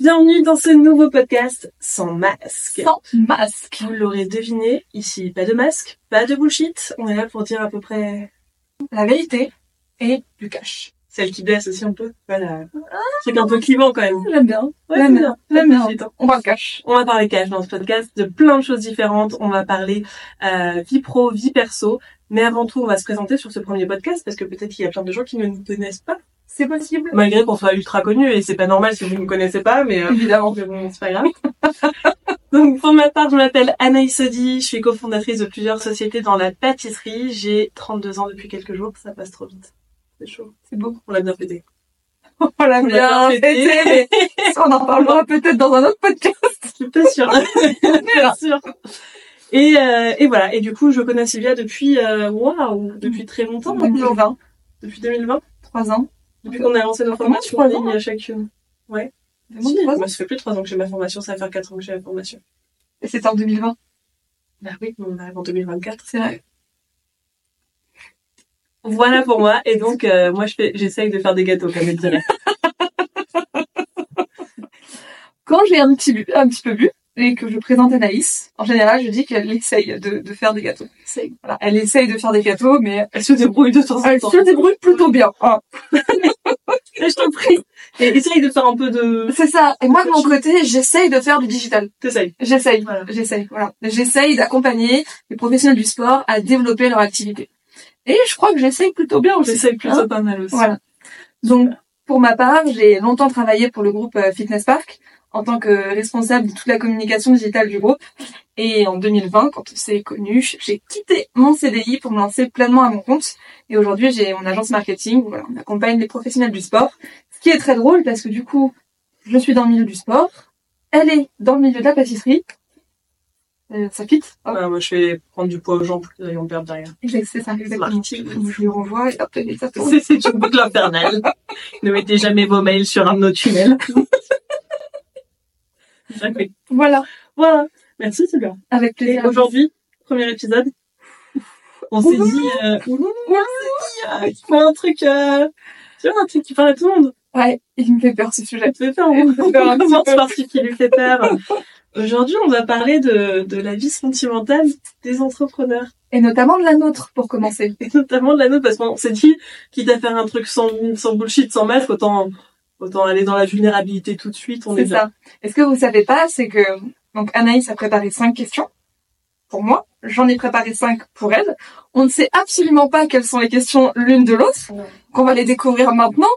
Bienvenue dans ce nouveau podcast sans masque. Sans masque. Vous l'aurez deviné, ici pas de masque, pas de bullshit. On est là pour dire à peu près La vérité et du cash. celle qui blesse aussi un peu. Voilà. C'est un peu clivant quand même. J'aime bien. Ouais, J'aime bien. bien. J'aime bien. Bullshit, hein. On va le cash. On va parler cash dans ce podcast de plein de choses différentes. On va parler euh, vie pro, vie perso. Mais avant tout, on va se présenter sur ce premier podcast parce que peut-être qu'il y a plein de gens qui ne nous connaissent pas. C'est possible. Malgré qu'on soit ultra connus et c'est pas normal si vous ne nous connaissez pas, mais euh, Évidemment. mais bon, c'est pas grave. Donc pour ma part, je m'appelle Anaïs Sodi, je suis cofondatrice de plusieurs sociétés dans la pâtisserie. J'ai 32 ans depuis quelques jours, ça passe trop vite. C'est chaud. C'est beau. On l'a bien fêté. On l'a l'a bien fêté, mais on en parlera peut-être dans un autre podcast. Je suis pas sûre. pas sûre. Et, euh, et voilà. Et du coup, je connais Sylvia depuis, euh, waouh, depuis très longtemps maintenant. 2020. Depuis 2020. Trois ans. Depuis qu'on a lancé nos formations en ligne à chacune. Ouais. Vraiment Si, trois ans. moi, ça fait plus de 3 ans que j'ai ma formation, ça va faire 4 ans que j'ai la formation. Et c'était en 2020. Bah oui, on arrive en 2024. C'est vrai. Voilà pour moi. Et donc, euh, moi, je fais, j'essaye de faire des gâteaux, comme elle dirait. Quand j'ai un petit, bu- un petit peu bu et que je présente Anaïs, en général, je dis qu'elle essaye de, de faire des gâteaux. Voilà. Elle essaye de faire des gâteaux, mais Elle se débrouille de temps en elle temps. se débrouille plutôt bien. Ah. Je t'en prie. Et essaye de faire un peu de... C'est ça. Et moi, de mon côté, j'essaye de faire du digital. T'essayes. J'essaye, Voilà. j'essaye, voilà. J'essaye d'accompagner les professionnels du sport à développer leur activité. Et je crois que j'essaye plutôt bien aussi. J'essaye plutôt Hein pas mal aussi. Voilà. Donc, pour ma part, j'ai longtemps travaillé pour le groupe euh, Fitness Park en tant que responsable de toute la communication digitale du groupe. Et en 2020, quand on s'est connu, j'ai quitté mon CDI pour me lancer pleinement à mon compte. Et aujourd'hui, j'ai mon agence marketing. où, Voilà, on accompagne les professionnels du sport. Ce qui est très drôle parce que du coup, je suis dans le milieu du sport. Elle est dans le milieu de la pâtisserie. Euh, ça fit. Ouais, moi, je vais prendre du poids aux gens pour qu'ils en perdent derrière. C'est ça, exactement. Je lui renvoie et hop, et ça tourne. C'est c'est une boucle infernale. ne mettez jamais vos mails sur un de nos tunnels. Voilà, Voilà. Merci, Sylvia. avec plaisir. aujourd'hui, premier épisode, on s'est dit, euh, ouloulou, on s'est dit, euh, il un truc, euh, tu vois, un truc qui parle à tout le monde. Ouais, il me fait peur ce sujet. Ça te fait peur, Il hein me fait peur On commence par ce qui lui fait peur. Aujourd'hui, on va parler de, de la vie sentimentale des entrepreneurs. Et notamment de la nôtre, pour commencer. Et notamment de la nôtre, parce qu'on s'est dit, quitte à faire un truc sans, sans bullshit, sans masque, autant, autant aller dans la vulnérabilité tout de suite, on est, C'est bien. ça. Et ce que vous savez pas, c'est que donc Anaïs a préparé cinq questions pour moi. J'en ai préparé cinq pour elle. On ne sait absolument pas quelles sont les questions l'une de l'autre. Qu'on va les découvrir maintenant.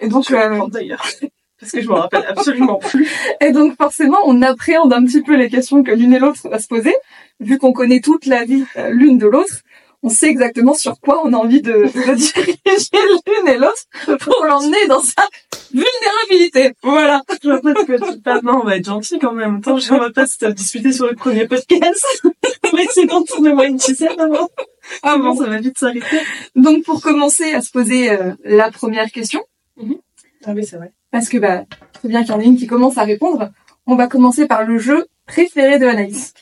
Et donc, euh, d'ailleurs. Parce que je me rappelle absolument plus. et donc forcément, on appréhende un petit peu les questions que l'une et l'autre va se poser. Vu qu'on connaît toute la vie euh, l'une de l'autre, on sait exactement sur quoi on a envie de, de diriger l'une et l'autre pour l'emmener dans sa vulnérabilité. Voilà. Je vois pas de quoi tu parles. Non, on va être gentil quand même. Attends, je- va pas se disputer sur le premier podcast. on va essayer d'en tourner moins une ficelle avant. Ah bon, ça va vite s'arrêter. Donc pour commencer à se poser euh, la première question, Ah oui, c'est vrai. parce que bah c'est bien qu'il y en ait une qui commence à répondre, on va commencer par le jeu préféré de Anaïs,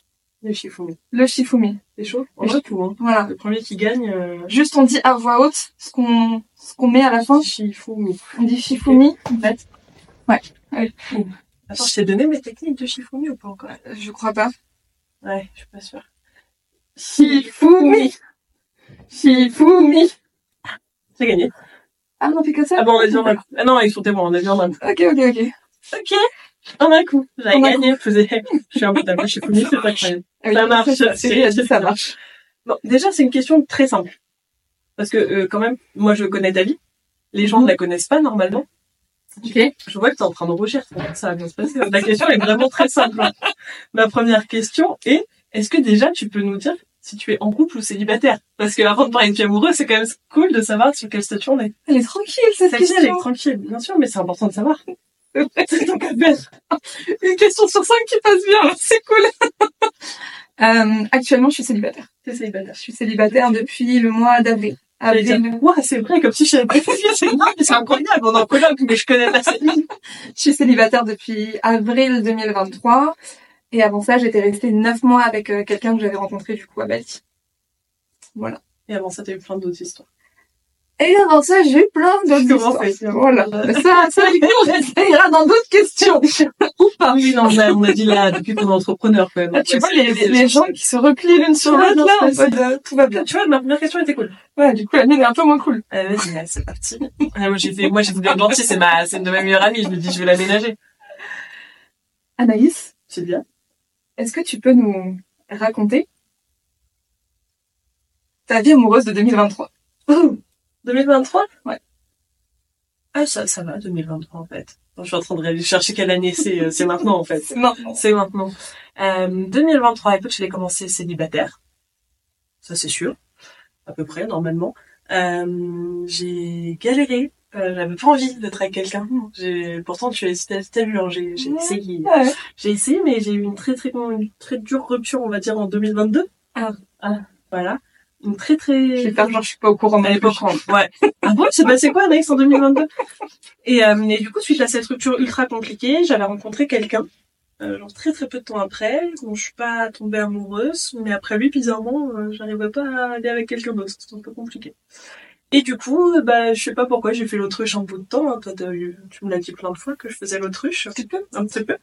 Le Shifumi. le Shifumi. C'est chaud. On va tout, hein. Voilà. Le premier qui gagne, euh... Juste on dit à voix haute ce qu'on ce qu'on met à la fin. Shifumi. On dit Shifumi en fait. Attends, je t'ai donné mes techniques de Shifumi ou pas encore? Euh, Je crois pas. Ouais, je suis pas sûre. Shifumi. Shifumi. J'ai gagné. Ah non, que ça Ah bon, on a dit en un coup. Ah non, ils sont témoins, on a dit en un coup. Ok, ok, ok. Ok. En un coup. Un gagné. Je faisais, je suis un peu d'accord, Shifumi, c'est pas incroyable. Ah Ça marche, ça marche. Bon, déjà, c'est une question très simple. Parce que, euh, quand même, moi, je connais ta vie. Les gens ne la connaissent pas, normalement. Ok. Je vois que tu es en train de rougir. Ça va bien se passer. La question est vraiment très simple. Ma première question est, est-ce que déjà, tu peux nous dire si tu es en couple ou célibataire? Parce que avant de parler de vie amoureuse, c'est quand même cool de savoir sur quel statut on est. Elle est tranquille cette Celle-ci, question. elle est tranquille, bien sûr, mais c'est important de savoir. C'est donc à faire. Une question sur cinq qui passe bien, c'est cool. euh, actuellement, je suis célibataire. T'es célibataire. Je suis célibataire depuis le mois d'avril. Avril. Ouah, c'est vrai, comme si je savais pas c'est c'est incroyable, on est en colloque, mais je connais pas cette. Je suis célibataire depuis avril 2023. Et avant ça, j'étais restée neuf mois avec euh, quelqu'un que j'avais rencontré du coup à Bali. Voilà. Et avant ça, t'as eu plein d'autres histoires. Et avant ça, j'ai eu plein d'autres c'est Voilà. Ça, ça, du coup, ça ira dans d'autres questions. oui, non, on a, on a dit là, depuis qu'on est entrepreneur, quand même. Ah, tu vois, les, les, les gens qui se replient l'une sur l'autre, là, en mode, euh, tout va bien. Tu vois, ma première question était cool. Ouais, du coup, la mienne est un peu moins cool. Euh, vas-y, c'est parti. Ah, moi, j'ai fait, moi, j'ai voulu gentil, c'est ma, c'est une de mes meilleures amies, je me dis, je vais l'aménager. Anaïs, C'est bien. est-ce que tu peux nous raconter ta vie amoureuse de 2023 2023? Ouais. Ah, ça, ça va, 2023, en fait. Je suis en train de aller chercher quelle année c'est, euh, c'est maintenant, en fait. C'est maintenant. C'est maintenant. Euh, 2023, écoute, je l'ai commencé célibataire. Ça, c'est sûr. À peu près, normalement. Euh, j'ai galéré. Euh, j'avais pas envie d'être avec quelqu'un. J'ai, pourtant, tu as, vu, hein, j'ai, j'ai essayé. Ouais. J'ai essayé, mais j'ai eu une très, très, une très dure rupture, on va dire, en 2022. Ah. Voilà. Une très, très... Je vais faire genre, je suis pas au courant. Elle est pas non au courant. Ouais. Ah bon, c'est passé quoi, Anaïs, en 2022 et, euh, et du coup, suite à cette rupture ultra compliquée, j'avais rencontré quelqu'un, euh, genre très très peu de temps après, dont je suis pas tombée amoureuse, mais après lui, bizarrement, euh, j'arrivais pas à aller avec quelqu'un d'autre, c'était un peu compliqué. Et du coup, euh, bah, je sais pas pourquoi j'ai fait l'autruche un bout de temps, hein. toi tu me l'as dit plein de fois que je faisais l'autruche, un petit peu, un petit peu.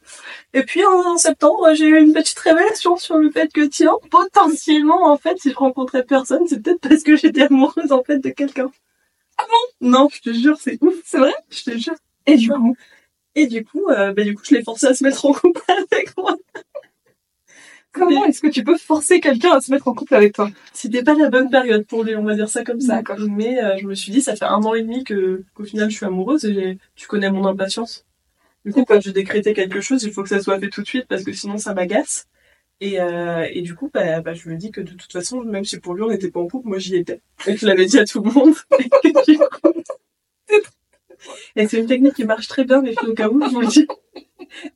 Et puis en, septembre, j'ai eu une petite révélation sur le fait que tiens, potentiellement, en fait, si je rencontrais personne, c'est peut-être parce que j'étais amoureuse en fait de quelqu'un. Ah bon? Non, je te jure, c'est ouf. C'est vrai? Je te jure. Et du coup, Et du coup, euh, bah, du coup, je l'ai forcé à se mettre en couple avec moi. Comment est-ce que tu peux forcer quelqu'un à se mettre en couple avec toi? C'était pas la bonne période pour lui, on va dire ça comme ça. D'accord. Mais euh, je me suis dit, ça fait un an et demi que qu'au final je suis amoureuse et tu connais mon impatience. Du coup, quand je décrétais quelque chose, il faut que ça soit fait tout de suite parce que sinon ça m'agace. Et, euh, et du coup, bah, bah, je me dis que de toute façon, même si pour lui on n'était pas en couple, moi j'y étais. Et je l'avais dit à tout le monde. Et c'est une technique qui marche très bien, mais au cas où, je vous le dis.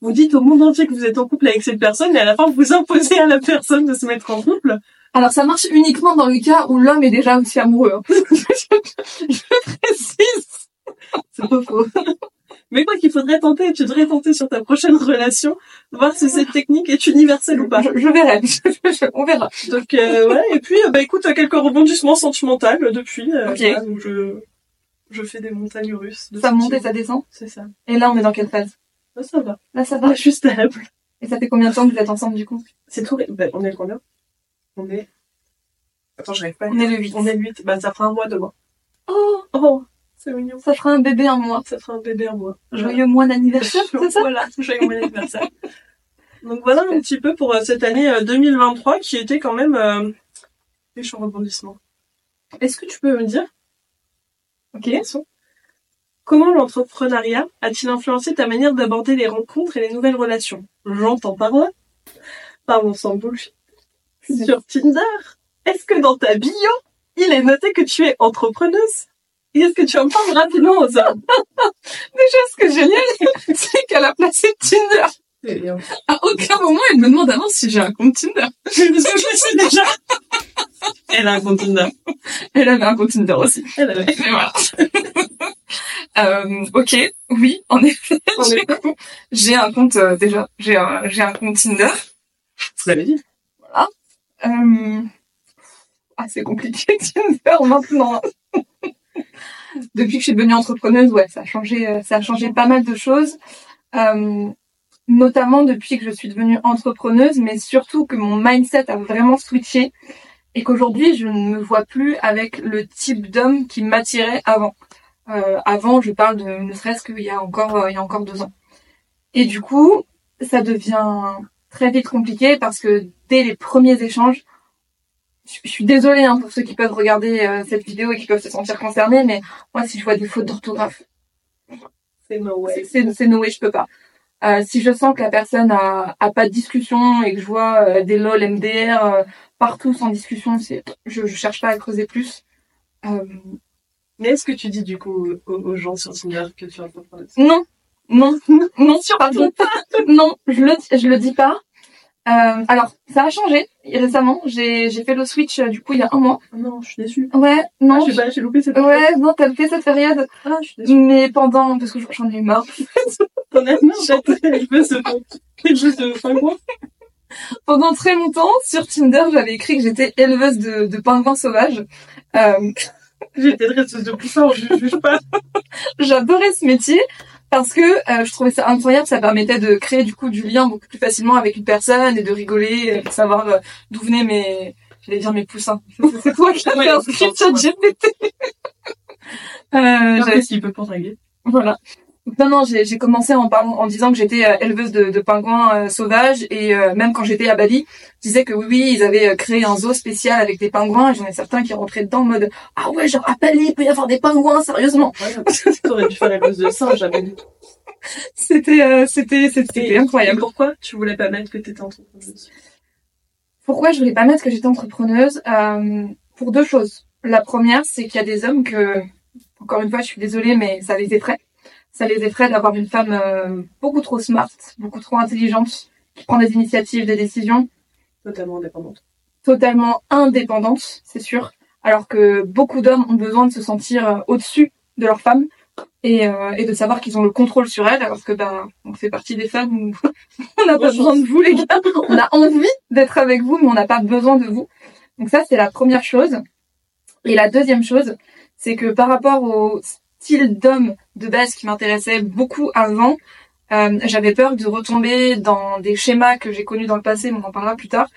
Vous dites au monde entier que vous êtes en couple avec cette personne, et à la fin, vous imposez à la personne de se mettre en couple. Alors, ça marche uniquement dans le cas où l'homme est déjà aussi amoureux. hein. je précise. C'est pas faux. Mais quoi qu'il faudrait tenter, tu devrais tenter sur ta prochaine relation, voir si cette technique est universelle ou pas. Je, je verrai. on verra. Donc, euh, ouais, et puis, euh, bah écoute, quelques rebondissements sentimentaux depuis. euh, Ok. donc je, je fais des montagnes russes. de Ça monte et ça descend. C'est ça. Et là, on est dans quelle phase? Bah, ça va. Là, ça va. Je suis stable. Et ça fait combien de temps que vous êtes ensemble, du coup? C'est tout. Bah, on est combien? On est. Attends, j'arrive pas. à On est le 8. On est le 8. Bah, ça fera un mois demain. Oh, Oh, c'est mignon. ça fera un bébé un mois. Ça fera un bébé un mois. Joyeux mois d'anniversaire, c'est ça? Voilà, joyeux bon anniversaire. Donc voilà un petit peu pour euh, cette année euh, 2023 qui était quand même euh, riche en rebondissements. Est-ce que tu peux me dire? Ok. Comment l'entrepreneuriat a-t-il influencé ta manière d'aborder les rencontres et les nouvelles relations? J'entends par là. Parlons sans bullshit. Sur Tinder, est-ce que dans ta bio, il est noté que tu es entrepreneuse? Et est-ce que tu en parles rapidement aux hommes? Déjà, ce que est génial, c'est qu'elle a placé Tinder. À aucun moment, elle me demande avant si j'ai un compte Tinder. Je sais déjà. Elle a un compte Tinder. Elle avait un compte Tinder aussi. Elle avait. Mais voilà. euh, ok, oui, en effet, j'ai- un compte euh, déjà, j'ai un, j'ai un compte Tinder. Vous l'avez dit. Euh... Ah, c'est compliqué Tinder maintenant. Depuis que je suis devenue entrepreneuse, ouais, ça a changé, ça a changé pas mal de choses. Euh, notamment depuis que je suis devenue entrepreneuse, mais surtout que mon mindset a vraiment switché et qu'aujourd'hui je ne me vois plus avec le type d'homme qui m'attirait avant. Euh, avant, je parle de ne serait-ce qu'il y a encore, euh, il y a encore deux ans. Et du coup, ça devient très vite compliqué parce que dès les premiers échanges, je je suis désolée hein, pour ceux qui peuvent regarder euh, cette vidéo et qui peuvent se sentir concernés, mais moi si je vois des fautes d'orthographe, C'est no way. c'est no way, je peux pas. Si je sens que la personne a, a pas de discussion et que je vois des lol MDR partout sans discussion, c'est je, je cherche pas à creuser plus. Euh, Mais est-ce que tu dis du coup aux, aux gens sur Tinder que tu entrepreneuse non, non, non, pardon. non, je le je le dis pas. Euh, alors ça a changé récemment. J'ai j'ai fait le switch euh, du coup il y a un mois. Ah Non, je suis déçue. Ouais, non. Ah, je sais pas, j'ai loupé cette Ouais, non, t'as fait cette période. Ah, je suis déçue. Mais pendant, parce que j'en ai eu marre. T'en as marre. Je veux ce Je veux ce pingouin. Pendant très longtemps, sur Tinder, j'avais écrit que j'étais éleveuse de, de pingouins sauvages. Euh, été dresseuse de poussins, je juge pas. J'adorais ce métier. parce que euh, je trouvais ça incroyable, ça permettait de créer du coup du lien beaucoup plus facilement avec une personne et de rigoler, de savoir euh, d'où venaient mes, j'allais dire mes poussins. C'est toi qui as fait un script GPT. euh, Qu'est-ce qu'il peut pour draguer voilà. Non, non, j'ai commencé en parlant, en disant que j'étais euh, éleveuse de, de pingouins euh, sauvages et euh, même quand j'étais à Bali, je disais que oui, oui, ils avaient euh, créé un zoo spécial avec des pingouins et j'en ai certains qui rentraient dedans en mode ah ouais, genre à Bali, il peut y avoir des pingouins, sérieusement. Ouais, T'aurais dû faire la de ça, j'avais dit. C'était, euh, c'était, Et incroyable. pourquoi tu voulais pas mettre que t'étais entrepreneuse? Pourquoi je voulais pas mettre que j'étais entrepreneuse? Euh, Pour deux choses. La première, c'est qu'il y a des hommes que, encore une fois, je suis désolée, mais ça les effraie. Ça les effraie d'avoir une femme euh, beaucoup trop smart, beaucoup trop intelligente, qui prend des initiatives, des décisions, Totalement indépendante. totalement indépendante, c'est sûr. Alors que beaucoup d'hommes ont besoin de se sentir euh, au-dessus de leur femme et, euh, et de savoir qu'ils ont le contrôle sur elle, alors que ben on fait partie des femmes où on n'a pas besoin de vous les gars. On a envie d'être avec vous, mais on n'a pas besoin de vous. Donc ça c'est la première chose. Et la deuxième chose, c'est que par rapport au style d'homme de base qui m'intéressait beaucoup avant, euh, j'avais peur de retomber dans des schémas que j'ai connus dans le passé, mais on en parlera plus tard,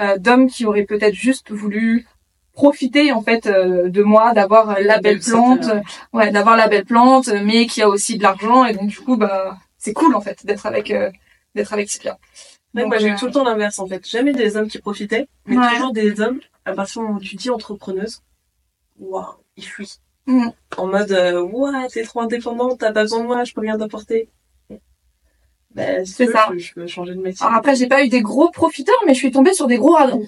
euh, d'hommes qui auraient peut-être juste voulu profiter en fait euh, de moi, d'avoir la belle plante, ouais, d'avoir la belle plante, mais qui a aussi de l'argent et donc du coup bah c'est cool en fait d'être avec euh, d'être avec Cyprien. Ouais, Donc, moi j'ai eu euh, tout le temps l'inverse en fait. Jamais des hommes qui profitaient, mais Ouais. toujours des hommes, à partir du moment où tu dis entrepreneuse, waouh, ils fuient. En mode, euh, ouah, t'es trop indépendante, t'as pas besoin de moi, je peux rien t'apporter. Ben, si C'est ça. Je, je peux changer de métier. Alors après, j'ai pas eu des gros profiteurs, mais je suis tombée sur des gros radins.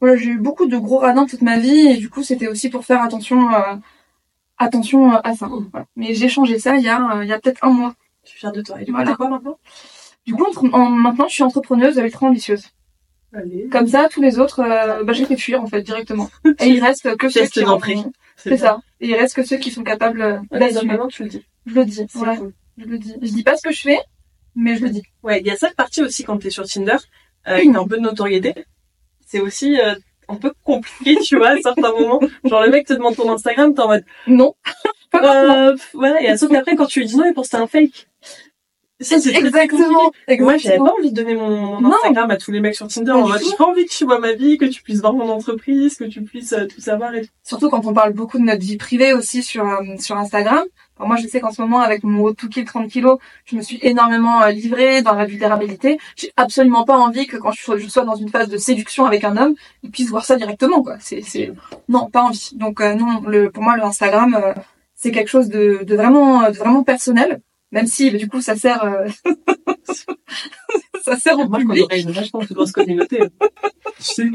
Voilà, j'ai eu beaucoup de gros radins toute ma vie, et du coup, c'était aussi pour faire attention, euh, attention euh, à ça. Voilà. Mais j'ai changé ça il y a, euh, il y a peut-être un mois. Je suis fière de toi. Et du coup, Voilà. t'es quoi maintenant? Du coup, en- maintenant, je suis entrepreneuse ultra ambitieuse. Allez. Comme ça, tous les autres, euh, bah, j'ai fait fuir en fait directement. Et il reste que ceux qui ont- C'est ça. Et il reste que ceux qui sont capables euh, Ouais, d'assumer. maintenant tu le dis. Je le dis. C'est Ouais, cool. je le dis. Je dis pas ce que je fais, mais je le dis. Ouais, il y a cette partie aussi quand t'es sur Tinder, euh, avec un peu de notoriété. C'est aussi euh, un peu compliqué, tu vois, à certains moments. Genre le mec te demande ton Instagram, t'es en mode Non. Euh, voilà, et sauf qu'après, quand tu lui dis non, et pour c'était un fake. Ça, c'est compliqué. Exactement. Moi, j'avais Exactement. pas envie de donner mon. Instagram à tous les mecs sur Tinder en mode, tout. j'ai pas envie que tu vois ma vie, que tu puisses voir mon entreprise, que tu puisses euh, tout savoir et tout. Surtout quand on parle beaucoup de notre vie privée aussi sur euh, sur Instagram. Moi, je sais qu'en ce moment, avec mon Road to Kill 30 kilos, je me suis énormément euh, livrée dans la vulnérabilité. J'ai absolument pas envie que quand je sois, je sois dans une phase de séduction avec un homme, il puisse voir ça directement, quoi. C'est, c'est, non, pas envie. Donc, non, le, pour moi, le Instagram, c'est quelque chose de, de vraiment, de vraiment personnel. Même si, bah, du coup, ça sert, euh, ça sert au Moi, je public. connais une vachement plus grosse communauté. Tu sais.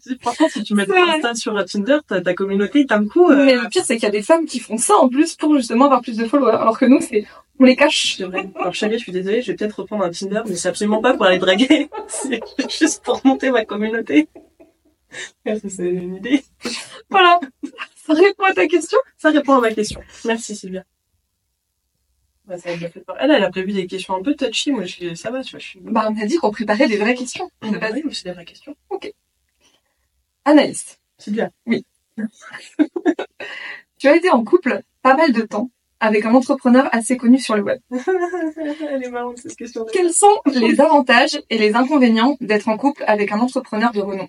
Si- Franchement, si tu mets vrai. Insta sur euh, Tinder, ta, ta communauté, d'un coup, euh, Mais le pire, c'est qu'il y a des femmes qui font ça en plus pour justement avoir plus de followers. Alors que nous, c'est, on les cache. c'est vrai. Alors, chérie, je suis désolée, je vais peut-être reprendre un Tinder, mais c'est absolument pas pour aller draguer. C'est juste pour monter ma communauté. C'est une idée. Voilà. Ça répond à ta question? Ça répond à ma question. Merci Sylvia. Ça fait peur. Elle, elle a prévu des questions un peu touchy. Moi, je suis, ça va, tu vois, je suis. Bah, on a dit qu'on préparait des vraies questions. Ah, bah oui, mais c'est des vraies questions. Anaïs, Sylvia. tu as été en couple pas mal de temps avec un entrepreneur assez connu sur le web. elle est marrante, cette question. Quels sont les avantages et les inconvénients d'être en couple avec un entrepreneur de renom?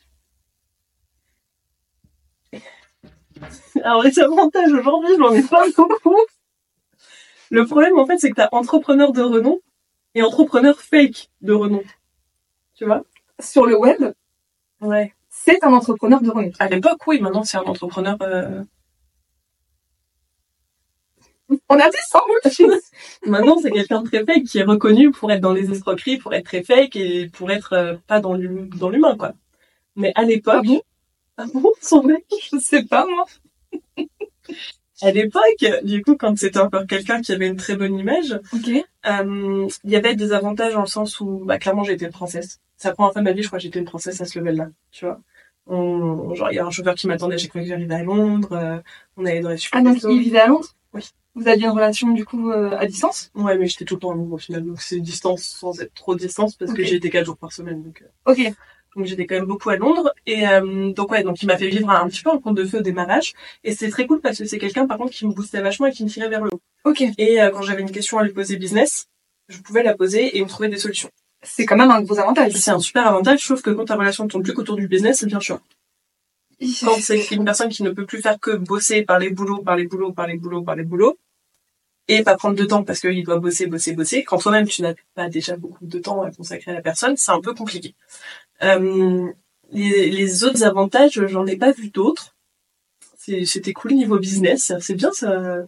Alors, les avantages aujourd'hui, j'en ai pas beaucoup. Le problème, en fait, c'est que t'as entrepreneur de renom et entrepreneur fake de renom. Tu vois? Sur le web, Ouais. c'est un entrepreneur de renom. À l'époque, oui, maintenant, c'est un entrepreneur, euh... On a dit sans maintenant, c'est quelqu'un de très fake qui est reconnu pour être dans les escroqueries, pour être très fake et pour être euh, pas dans l'humain, quoi. Mais à l'époque, Ah bon? Ah bon, son mec? Je sais pas, moi. À l'époque, du coup, quand c'était encore quelqu'un qui avait une très bonne image, Ok. Euh, il y avait des avantages dans le sens où, bah, clairement, j'ai été une princesse. C'est la première fois de ma vie, je crois que j'étais une princesse à ce level-là, tu vois. On, genre, il y a un chauffeur qui m'attendait chaque fois que j'arrivais à Londres, euh, on allait dans les super Ah, donc il vivait à Londres? Oui. Vous aviez une relation, du coup, euh, à distance? Ouais, mais j'étais tout le temps à Londres au final, donc c'est distance sans être trop distance parce que j'y étais quatre jours par semaine, donc, euh, Ok. Donc j'étais quand même beaucoup à Londres. Et euh, donc ouais, donc il m'a fait vivre un, petit peu un conte de feu au démarrage. Et c'est très cool parce que c'est quelqu'un par contre qui me boostait vachement et qui me tirait vers le haut. Ok. Et euh, quand j'avais une question à lui poser business, je pouvais la poser et me trouvait des solutions. C'est quand même un gros avantage. C'est un super avantage, sauf que quand ta relation tourne plus qu'autour du business, c'est bien sûr. Quand c'est une personne qui ne peut plus faire que bosser, parler boulot, parler boulot, parler boulot, parler boulot, et pas prendre de temps parce qu'il doit bosser, bosser, bosser, quand toi-même tu n'as pas déjà beaucoup de temps à consacrer à la personne, c'est un peu compliqué. Euh, les, les autres avantages, j'en ai pas vu d'autres. C'est- C'était cool niveau business, c'est bien ça.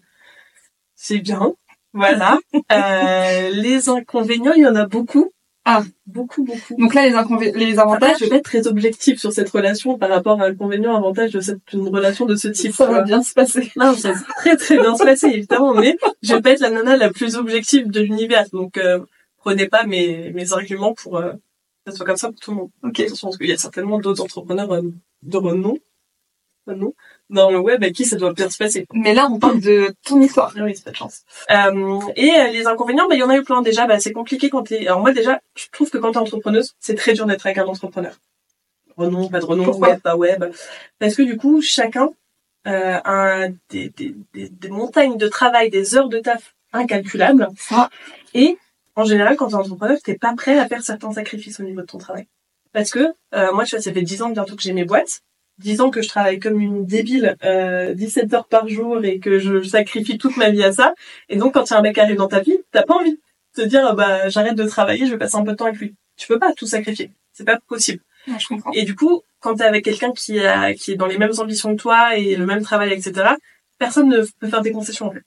C'est bien. Voilà. Euh, les inconvénients, il y en a beaucoup. Ah. Beaucoup, beaucoup. Donc là, les, inconvé- les Avantage, avantages, je vais pas être très objectif sur cette relation par rapport à l'inconvénient, avantage de cette, une relation de ce type. ça va bien se passer. Non, ça va très très bien se passer, évidemment, mais je vais pas être la nana la plus objective de l'univers. Donc, euh, prenez pas mes, mes arguments pour euh, ça soit comme ça pour tout le monde. Ok. Parce qu'il y a certainement d'autres entrepreneurs euh, de renom, renom dans le web à qui ça doit bien se passer. Mais là, on parle de ton histoire. Ah oui, c'est pas de chance. Euh, et euh, les inconvénients, bah, il y en a eu plein déjà. Bah, c'est compliqué quand t'es... Alors moi, déjà, je trouve que quand t'es entrepreneuse, c'est très dur d'être avec un entrepreneur. Renom, pas de renom, Pourquoi web, pas web. Parce que du coup, chacun euh, a des, des, des, des montagnes de travail, des heures de taf incalculables. Ça, Et en général, quand t'es entrepreneur, t'es pas prêt à faire certains sacrifices au niveau de ton travail. Parce que euh, moi, tu vois, ça fait 10 ans bientôt que j'ai mes boîtes. 10 ans que je travaille comme une débile, euh, 17 heures par jour et que je sacrifie toute ma vie à ça. Et donc, quand il y a un mec qui arrive dans ta vie, t'as pas envie de te dire, ah bah, j'arrête de travailler, je vais passer un peu de temps avec lui. Tu peux pas tout sacrifier. C'est pas possible. ouais, je comprends. Et du coup, quand t'es avec quelqu'un qui a, qui est dans les mêmes ambitions que toi et le même travail, etc., personne ne peut faire des concessions, en fait.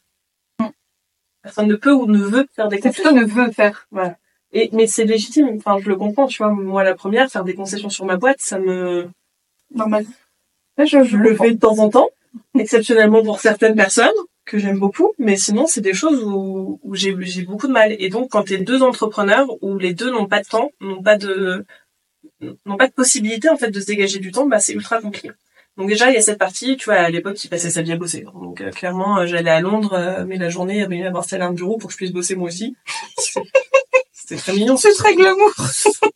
Personne ne peut ou ne veut faire des concessions. plutôt ne veut faire. Et, mais c'est légitime. Enfin, je le comprends, tu vois. Moi, la première, faire des concessions sur ma boîte, ça me, Normal. Là, je, je le fais de temps en temps. Exceptionnellement pour certaines personnes que j'aime beaucoup. Mais sinon, c'est des choses où, où j'ai, j'ai beaucoup de mal. Et donc, quand t'es deux entrepreneurs où les deux n'ont pas de temps, n'ont pas de, n'ont pas de possibilité, en fait, de se dégager du temps, bah, c'est ultra compliqué. Donc déjà, il y a cette partie, tu vois, à l'époque, il passait sa vie à bosser. Donc euh, clairement, euh, j'allais à Londres, euh, mais la journée, il y avait à installé un bureau pour que je puisse bosser moi aussi. C'était très mignon. C'est très glamour.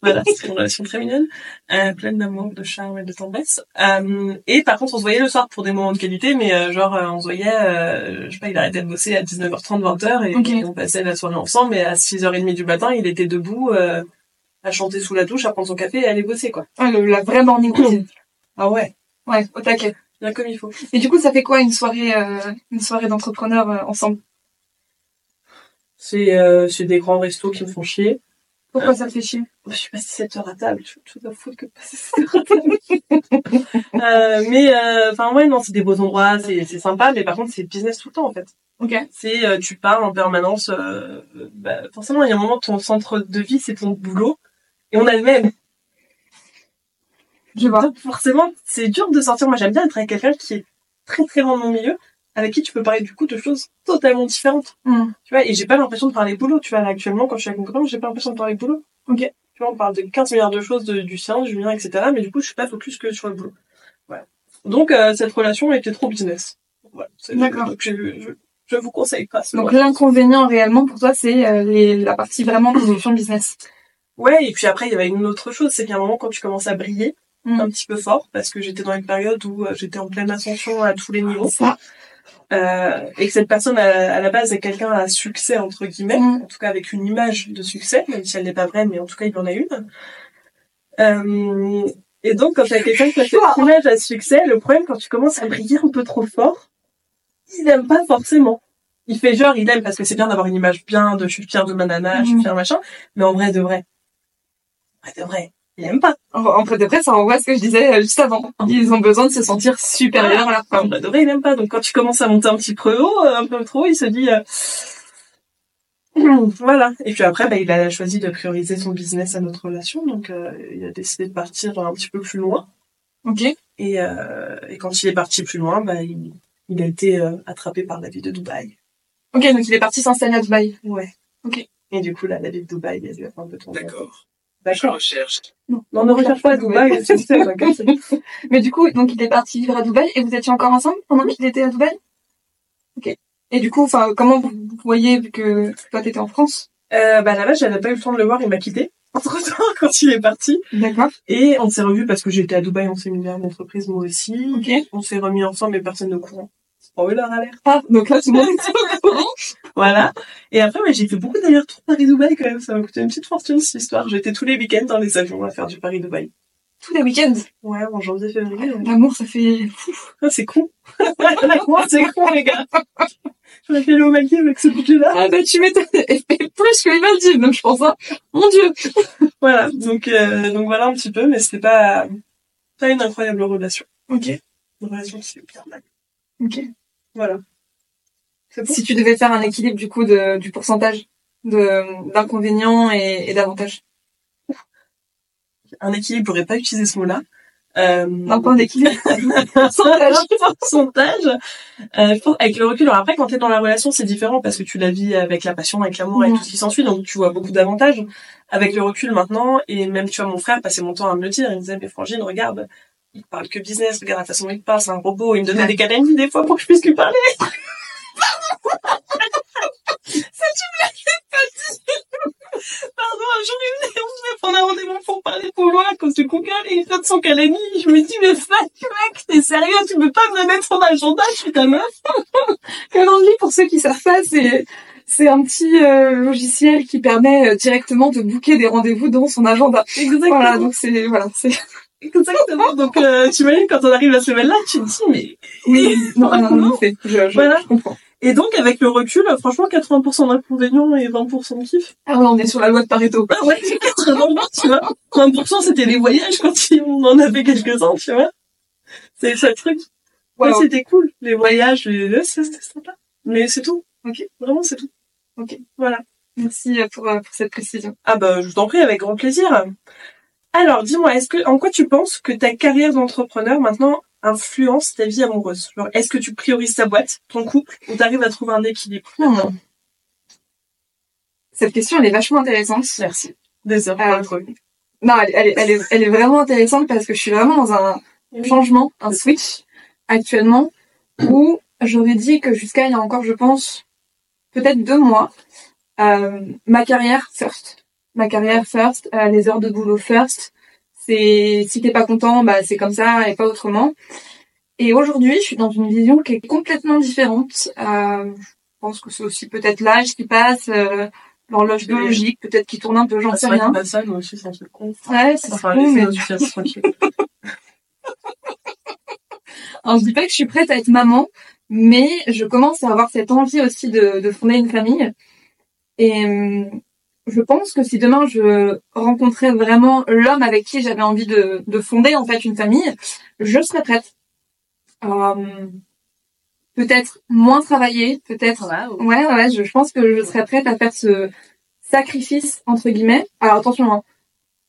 Voilà, c'est une relation très mignonne, euh, pleine d'amour, de charme et de tendresse. Euh, et par contre, on se voyait le soir pour des moments de qualité, mais euh, genre, on se voyait, je sais pas, il arrêtait de bosser à 19h30, 20h, et Ok. on passait la soirée ensemble, et à 6h30 du matin, il était debout, à chanter sous la douche, à prendre son café et à aller bosser, quoi. Ah, le- la vraie morning routine. Ah ouais, Ouais, au taquet. bien comme il faut. Et du coup, ça fait quoi une soirée, euh, une soirée d'entrepreneurs euh, ensemble? C'est euh, c'est des grands restos qui me font chier. Pourquoi ça te fait chier? Je suis passée 7 heures à table, je suis tout à foutre que de passer 7 heures à table. euh, mais, euh, enfin, ouais, non, c'est des beaux endroits, c'est c'est sympa, mais par contre, c'est business tout le temps, en fait. Ok. c'est euh, tu parles en permanence euh, bah, forcément il y a un moment ton centre de vie c'est ton boulot et on a le même Je vois. donc forcément c'est dur de sortir moi j'aime bien être avec quelqu'un qui est très très loin de mon milieu avec qui tu peux parler du coup de choses totalement différentes Hmm. tu vois et j'ai pas l'impression de parler boulot tu vois là, actuellement quand je suis avec mon copain j'ai pas l'impression de parler boulot Ok. tu vois on parle de 15 milliards de choses de- du sien du mien etc mais du coup je suis pas focus que sur le boulot voilà donc euh, cette relation était trop business voilà D'accord. donc je, je, je vous conseille pas ce Donc l'inconvénient réellement pour toi, c'est euh, les, la partie vraiment production business. Ouais, et puis après, il y avait une autre chose, c'est qu'à un moment, quand tu commences à briller Mm. un petit peu fort, parce que j'étais dans une période où euh, j'étais en pleine ascension à tous les niveaux, Ça. euh, et que cette personne, à, à la base, est quelqu'un à succès, entre guillemets, Mm. en tout cas avec une image de succès, même si elle n'est pas vraie, mais en tout cas, il en a une. Euh, et donc, quand t'as quelqu'un qui a cette image à succès, le problème, quand tu commences à briller un peu trop fort, il aime pas forcément. Il fait genre, il aime parce que c'est bien d'avoir une image bien, de je suis fier de ma nana, je suis Mhm. fier machin, mais en vrai de vrai, en vrai de vrai, il aime pas. En, en fait de vrai, ça renvoie à ce que je disais euh, juste avant. Ils ont besoin de se sentir supérieurs à leur En femme. vrai de vrai, il aime pas. Donc quand tu commences à monter un petit peu haut, euh, un peu trop, il se dit... euh, Voilà. Et puis après, bah, il a choisi de prioriser son business à notre relation, donc euh, il a décidé de partir un petit peu plus loin. Ok. Et, euh, et quand il est parti plus loin, bah, il, il a été euh, attrapé par la vie de Dubaï. Ok, donc il est parti s'installer à Dubaï. Ouais. Ok. Et du coup, là, la vie de Dubaï, il a dû un peu tombé. D'accord. Je D'accord. recherche. Non, on ne recherche pas à Dubaï, c'est ça. Mais du coup, donc il est parti vivre à Dubaï et vous étiez encore ensemble pendant qu'il était à Dubaï? Ok. Et du coup, enfin, comment vous, vous voyez vu que toi t'étais en France? Euh, bah, là-bas, j'avais pas eu le temps de le voir, il m'a quitté. Entre temps, quand il est parti. D'accord. Et on s'est revus parce que j'étais à Dubaï en séminaire d'entreprise, moi aussi. Ok. On s'est remis ensemble, mais personne ne courant. Spoiler alert. Ah, donc là, tout le monde est au courant. Voilà. Et après, ouais, j'ai fait beaucoup d'allers-retours Paris-Dubaï quand même. Ça m'a coûté une petite fortune, cette histoire. J'étais tous les week-ends dans les avions à faire du Paris-Dubaï. Tous les week-ends? Ouais, en janvier, février. ouais. L'amour, ça fait... Ah, c'est con. c'est con, les gars. J'aurais fait le Maldives avec ce budget-là. Ah bah tu m'étonnes. Plus que les Maldives, donc je pense, hein. Mon dieu. Voilà. Donc, euh, donc voilà un petit peu, mais c'était pas, pas une incroyable relation. Ok. Une relation qui s'est bien mal. Ok. Voilà. Bon. Si tu devais faire un équilibre du coup de, du pourcentage de d'inconvénients et, et d'avantages. Un équilibre, j'aurais pas utilisé ce mot-là. Euh, Un point d'équilibre. pourcentage. pourcentage. Euh, je pense, avec le recul, alors après, quand t'es dans la relation, c'est différent parce que tu la vis avec la passion, avec l'amour, avec Mhm. tout ce qui s'ensuit, donc tu vois beaucoup d'avantages. Avec le recul maintenant, et même, tu vois, mon frère passait mon temps à me le dire, il me disait, mais Frangine, regarde, il parle que business, regarde la façon dont il parle, c'est un robot, il me donnait des câlins des fois pour que je puisse lui parler. Pardon, un jour, il venait, on devait prendre un rendez-vous pour parler pour moi à cause du Google et il fait son calani. Je me dis, mais fuck, mec, t'es sérieux, tu peux pas me donner ton agenda, je suis ta meuf. Calendly, pour ceux qui savent pas, c'est c'est un petit euh, logiciel qui permet euh, directement de booker des rendez-vous dans son agenda. Exactement. Voilà, donc c'est voilà, c'est Exactement. Donc, euh, tu imagines quand on arrive à ce level-là, tu te dis, mais... oui, non, non, non, en fait, je, je, Voilà. je comprends. Et donc, avec le recul, franchement, 80% d'inconvénients et 20% de kiff. Ah ouais, on est sur la loi de Pareto. Ah ouais, c'est 80, tu vois. 20% c'était les voyages quand on en avait quelques-uns, tu vois. C'est ça le truc. Ouais, Wow. c'était cool. Les voyages, les... ouais, c'était sympa. Mais c'est tout. Ok. Vraiment, c'est tout. Ok. Voilà. Merci euh, pour, euh, pour cette précision. Ah bah, je t'en prie, avec grand plaisir. Alors, dis-moi, est-ce que, en quoi tu penses que ta carrière d'entrepreneur maintenant influence ta vie amoureuse? Genre, est-ce que tu priorises ta boîte, ton couple, ou t'arrives à trouver un équilibre? Hmm. Cette question, elle est vachement intéressante. Merci. Pour Euh, le. Non, elle, elle, est- elle, est, elle est vraiment intéressante parce que je suis vraiment dans un changement, un switch actuellement où j'aurais dit que jusqu'à il y a encore, je pense, peut-être deux mois, euh, ma carrière first. Ma carrière first, euh, les heures de boulot first. C'est si t'es pas content, bah c'est comme ça et pas autrement. Et aujourd'hui, je suis dans une vision qui est complètement différente. Euh, je pense que c'est aussi peut-être l'âge qui passe, euh, l'horloge biologique, peut-être qui tourne un peu, j'en Ah, sais c'est rien. ma salle, moi aussi, c'est un truc con. Ouais, c'est Enfin, con, mais. Alors, je dis pas que je suis prête à être maman, mais je commence à avoir cette envie aussi de, de fonder une famille. Et hum, je pense que si demain je rencontrais vraiment l'homme avec qui j'avais envie de, de fonder en fait une famille, je serais prête. Euh, peut-être moins travailler, peut-être. Ouais, ouais, je, je pense que je serais prête à faire ce sacrifice entre guillemets. Alors attention, hein,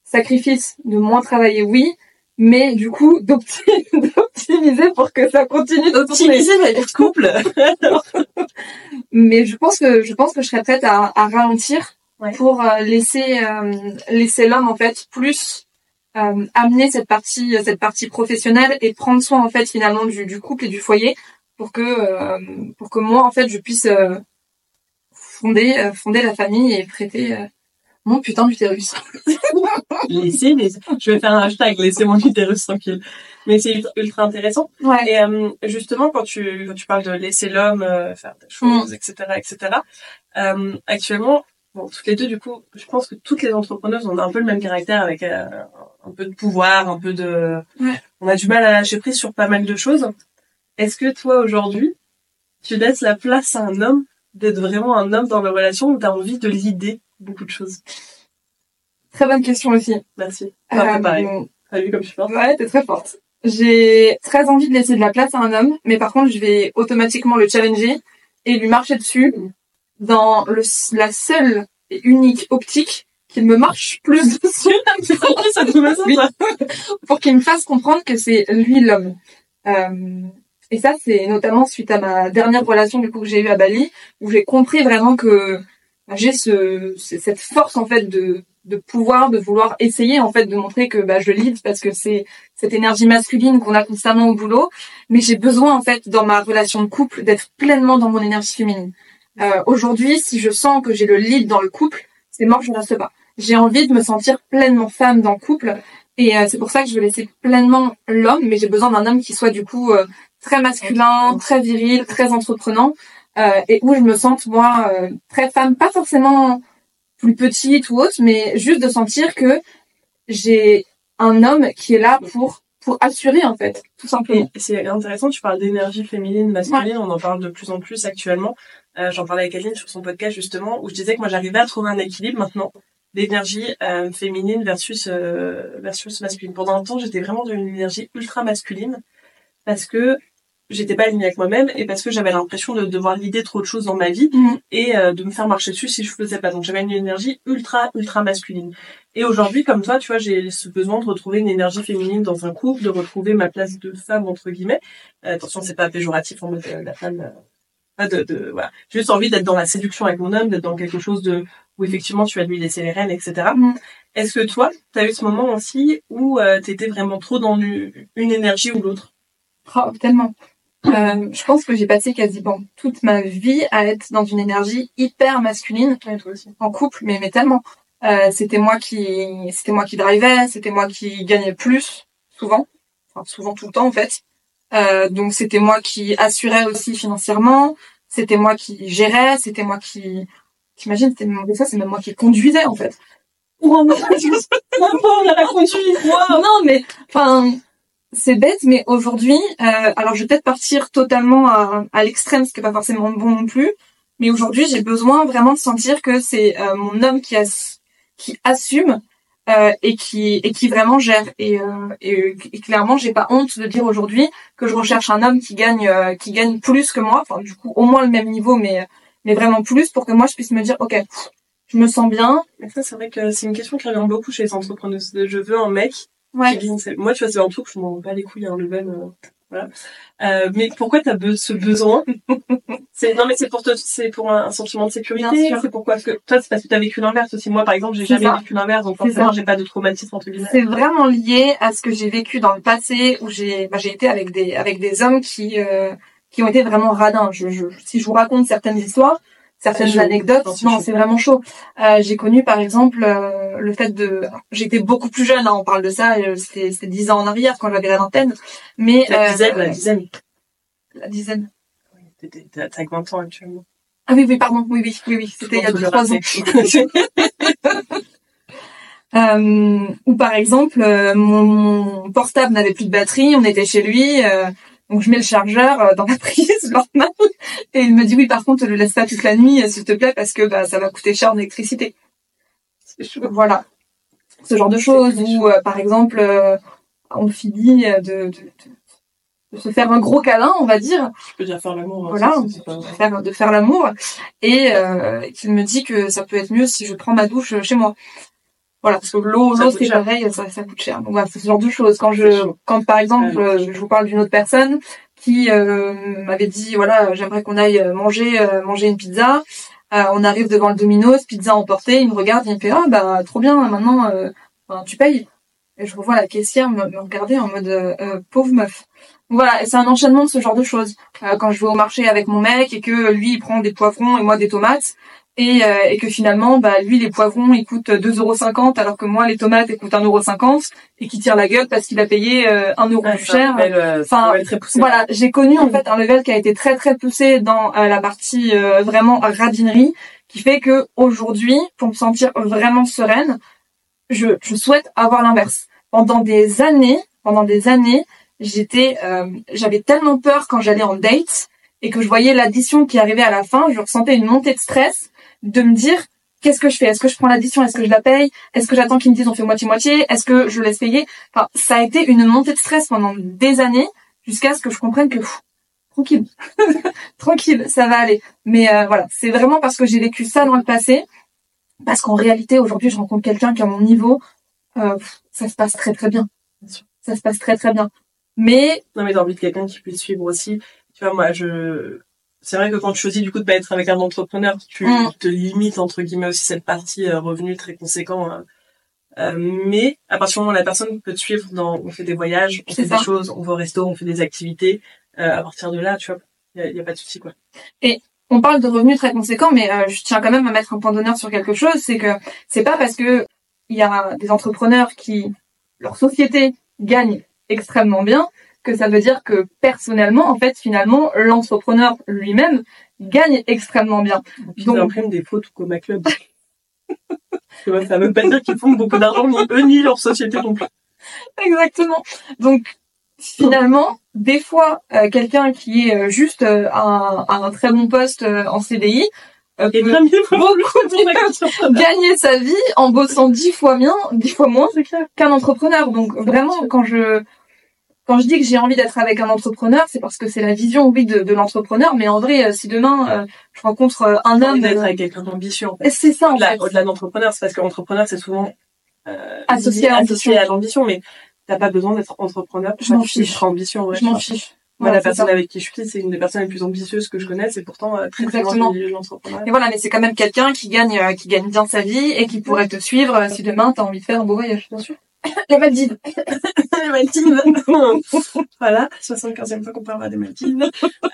sacrifice de moins travailler, oui, mais du coup d'opti- d'optimiser pour que ça continue de tourner. Optimiser ma vie de couple. Mais je pense que je pense que je serais prête à, à ralentir Ouais. pour euh, laisser euh, laisser l'homme en fait plus euh, amener cette partie cette partie professionnelle et prendre soin en fait finalement du, du couple et du foyer pour que euh, pour que moi en fait je puisse euh, fonder euh, fonder la famille et prêter euh, mon putain d'utérus. laissez, les... je vais faire un hashtag, laissez mon utérus tranquille. Mais c'est ultra, ultra intéressant. Ouais. Et euh, justement, quand tu, quand tu parles de laisser l'homme euh, faire des choses, etc., etc., euh, actuellement, bon, toutes les deux, du coup, je pense que toutes les entrepreneuses ont un peu le même caractère avec euh, un peu de pouvoir, un peu de... Ouais. On a du mal à lâcher prise sur pas mal de choses. Est-ce que toi, aujourd'hui, tu laisses la place à un homme d'être vraiment un homme dans la relation où tu as envie de l'idée beaucoup de choses? Très bonne question aussi. Merci. Enfin, Euh, pareil. T'as vu comme je suis forte? Ouais, t'es très forte. J'ai très envie de laisser de la place à un homme, mais par contre, je vais automatiquement le challenger et lui marcher dessus dans le, la seule et unique optique qu'il me marche plus dessus ça ça, Oui. pour qu'il me fasse comprendre que c'est lui l'homme. Euh, et ça, c'est notamment suite à ma dernière relation du coup que j'ai eue à Bali, où j'ai compris vraiment que bah, j'ai ce- cette force en fait de, de pouvoir, de vouloir essayer en fait de montrer que bah, je lead parce que c'est cette énergie masculine qu'on a constamment au boulot, mais j'ai besoin en fait dans ma relation de couple d'être pleinement dans mon énergie féminine. Euh, Aujourd'hui, si je sens que j'ai le lead dans le couple, c'est mort, je ne reste pas. J'ai envie de me sentir pleinement femme dans le couple et euh, c'est pour ça que je veux laisser pleinement l'homme, mais j'ai besoin d'un homme qui soit du coup euh, très masculin, très viril, très entreprenant, euh, et où je me sente moi euh, très femme, pas forcément plus petite ou autre, mais juste de sentir que j'ai un homme qui est là pour pour assurer en fait, tout simplement. C'est intéressant, tu parles d'énergie féminine, masculine, on en parle de plus en plus actuellement. Euh, J'en parlais avec Aline sur son podcast justement, où je disais que moi j'arrivais à trouver un équilibre maintenant d'énergie euh, féminine versus euh, versus masculine. Pendant un temps, j'étais vraiment d'une énergie ultra masculine parce que j'étais pas alignée avec moi-même et parce que j'avais l'impression de devoir lider trop de choses dans ma vie Mhm. et euh, de me faire marcher dessus si je faisais pas. Donc j'avais une énergie ultra ultra masculine. Et aujourd'hui, comme toi, tu vois, j'ai ce besoin de retrouver une énergie féminine dans un couple, de retrouver ma place de femme entre guillemets. Euh, attention, c'est pas péjoratif en mode euh, la femme. De, de voilà. J'ai juste envie d'être dans la séduction avec mon homme, d'être dans quelque chose de où effectivement tu vas lui laisser les rênes, etc. Mhm. Est-ce que toi, tu as eu ce moment aussi où euh, tu étais vraiment trop dans une, une énergie ou l'autre? Oh, tellement. Euh, je pense que j'ai passé quasiment toute ma vie à être dans une énergie hyper masculine Ouais, toi aussi. en couple, mais, mais tellement. Euh, c'était moi qui, c'était moi qui drivais, c'était moi qui gagnais plus, souvent. Enfin, souvent tout le temps, en fait. Euh, donc, c'était moi qui assurais aussi financièrement, c'était moi qui gérais, c'était moi qui, t'imagines, c'était fois, c'est même moi qui conduisais, en fait. On a conduit. Non, mais enfin, c'est bête, mais aujourd'hui, euh, alors je vais peut-être partir totalement à, à l'extrême, ce qui est pas forcément bon non plus. Mais aujourd'hui, j'ai besoin vraiment de sentir que c'est euh, mon homme qui, as- qui assume euh, et qui et qui vraiment gère. Et, euh, et, et clairement, j'ai pas honte de dire aujourd'hui que je recherche un homme qui gagne euh, qui gagne plus que moi. Enfin, du coup, au moins le même niveau, mais mais vraiment plus pour que moi je puisse me dire, ok, je me sens bien. Mais ça, c'est vrai que c'est une question qui revient beaucoup chez les entrepreneuses. Je veux un mec Ouais. qui gagne sa- Moi, tu vois, c'est un truc, je m'en bats les couilles, hein, le ben, voilà. Euh, mais pourquoi t'as be ce besoin? C'est non, mais c'est pour c'est pour un, sentiment de sécurité. C'est pourquoi Parce que toi, c'est parce que t'as vécu l'inverse aussi. Moi, par exemple, j'ai jamais ça. vécu l'inverse, donc forcément, j'ai pas de traumatisme entre guillemets. C'est vraiment lié à ce que j'ai vécu dans le passé où j'ai bah, j'ai été avec des avec des hommes qui euh, qui ont été vraiment radins. Je, je, si je vous raconte certaines histoires, certaines chaud. anecdotes, Non, c'est vraiment chaud. Euh, j'ai connu par exemple euh, le fait de j'étais beaucoup plus jeune, hein, on parle de ça, euh, c'était c'était dix ans en arrière quand j'avais la vingtaine, mais La dizaine, la dizaine. la dizaine. T'as t'as que 20 ans actuellement. Ah oui oui pardon, oui oui oui oui, c'était il y a deux, trois ans. Euh, ou par exemple, euh, mon, mon portable n'avait plus de batterie, on était chez lui, euh, donc je mets le chargeur euh, dans la prise, normal, et il me dit oui, par contre, le laisse pas toute la nuit, euh, s'il te plaît, parce que bah, ça va coûter cher en électricité. Voilà, ce genre de choses. Ou euh, par exemple, euh, on finit de, de, de, de se faire un gros câlin, on va dire, Je peux dire faire l'amour. hein, voilà, ça, de c'est pas- faire, de faire l'amour, et euh, qu'il me dit que ça peut être mieux si je prends ma douche chez moi. Voilà, parce que l'eau, l'eau c'est pareil, ça, ça coûte cher. Donc voilà, c'est ce genre de choses. Quand je, quand par exemple, euh, je vous parle d'une autre personne qui euh, m'avait dit, voilà, j'aimerais qu'on aille euh, manger, euh, manger une pizza. Euh, on arrive devant le Domino's, pizza emportée. Il me regarde, il me fait, ah bah trop bien, maintenant, euh, ben, tu payes. Et je revois la caissière me, me regarder en mode euh, euh, pauvre meuf. Donc Voilà, et c'est un enchaînement de ce genre de choses. Euh, quand je vais au marché avec mon mec et que lui il prend des poivrons et moi des tomates, et, euh, et que finalement, bah, lui, les poivrons, ils coûtent 2,50€ alors que moi, les tomates, elles coûtent 1,50€ et qui tire la gueule parce qu'il a payé euh, 1 euro Ouais, plus cher. level, euh, Enfin, level très. Voilà, j'ai connu en fait un level qui a été très très poussé dans euh, la partie euh, vraiment radinerie, qui fait que aujourd'hui, pour me sentir vraiment sereine, je, je souhaite avoir l'inverse. Pendant des années, pendant des années, j'étais, euh, j'avais tellement peur quand j'allais en date et que je voyais l'addition qui arrivait à la fin, je ressentais une montée de stress de me dire qu'est-ce que je fais? Est-ce que je prends l'addition? Est-ce que je la paye? Est-ce que j'attends qu'ils me disent on fait moitié-moitié? Est-ce que je laisse payer? Enfin, ça a été une montée de stress pendant des années jusqu'à ce que je comprenne que pff, tranquille, tranquille, ça va aller. Mais euh, voilà, c'est vraiment parce que j'ai vécu ça dans le passé, parce qu'en réalité aujourd'hui je rencontre quelqu'un qui à mon niveau, euh, pff, ça se passe très très bien. Ça se passe très très bien. Mais Non, mais t'as envie de quelqu'un qui puisse suivre aussi. Tu vois, moi, je, c'est vrai que quand tu choisis du coup de pas être avec un entrepreneur, tu Mm. te limites entre guillemets aussi cette partie euh, revenu très conséquent. hein. Euh, mais à partir du moment où la personne peut te suivre dans, on fait des voyages, on fait ça. des choses, on va au resto, on fait des activités. euh, à partir de là, tu vois, y a, y a pas de souci quoi. on parle de revenus très conséquents, mais je tiens quand même à mettre un point d'honneur sur quelque chose, c'est que c'est pas parce que il y a des entrepreneurs qui leur société gagne extrêmement bien que ça veut dire que personnellement, en fait, finalement, l'entrepreneur lui-même gagne extrêmement bien. Ils Donc... impriment des photos comme club. ça veut pas dire qu'ils font beaucoup d'argent, ni eux, ni leur société non plus. Exactement. Donc, finalement, des fois, euh, quelqu'un qui est euh, juste euh, à, un très bon poste en CDI peut beaucoup gagner sa vie en bossant dix fois bien, dix fois moins qu'un entrepreneur. Donc vraiment, quand je quand je dis que j'ai envie d'être avec un entrepreneur, c'est parce que c'est la vision, oui, de, de l'entrepreneur. Mais en vrai, si demain je rencontre un homme, d'être avec quelqu'un d'ambitieux. C'est ça. Au-delà, au-delà d'entrepreneur, c'est parce que l'entrepreneur, c'est souvent associé à l'ambition, mais t'as pas besoin d'être entrepreneur je m'en fiche. ambition, je m'en fiche. Moi, la personne avec qui je suis, c'est une des personnes les plus ambitieuses que je connaisse et pourtant euh, très, très loin Et voilà, mais c'est quand même quelqu'un qui gagne, euh, qui gagne bien sa vie et qui pourrait te suivre euh, si demain t'as envie de faire un beau voyage, bien sûr. Les Maldives. les Maldives. voilà, 75e fois qu'on parlera des Maldives.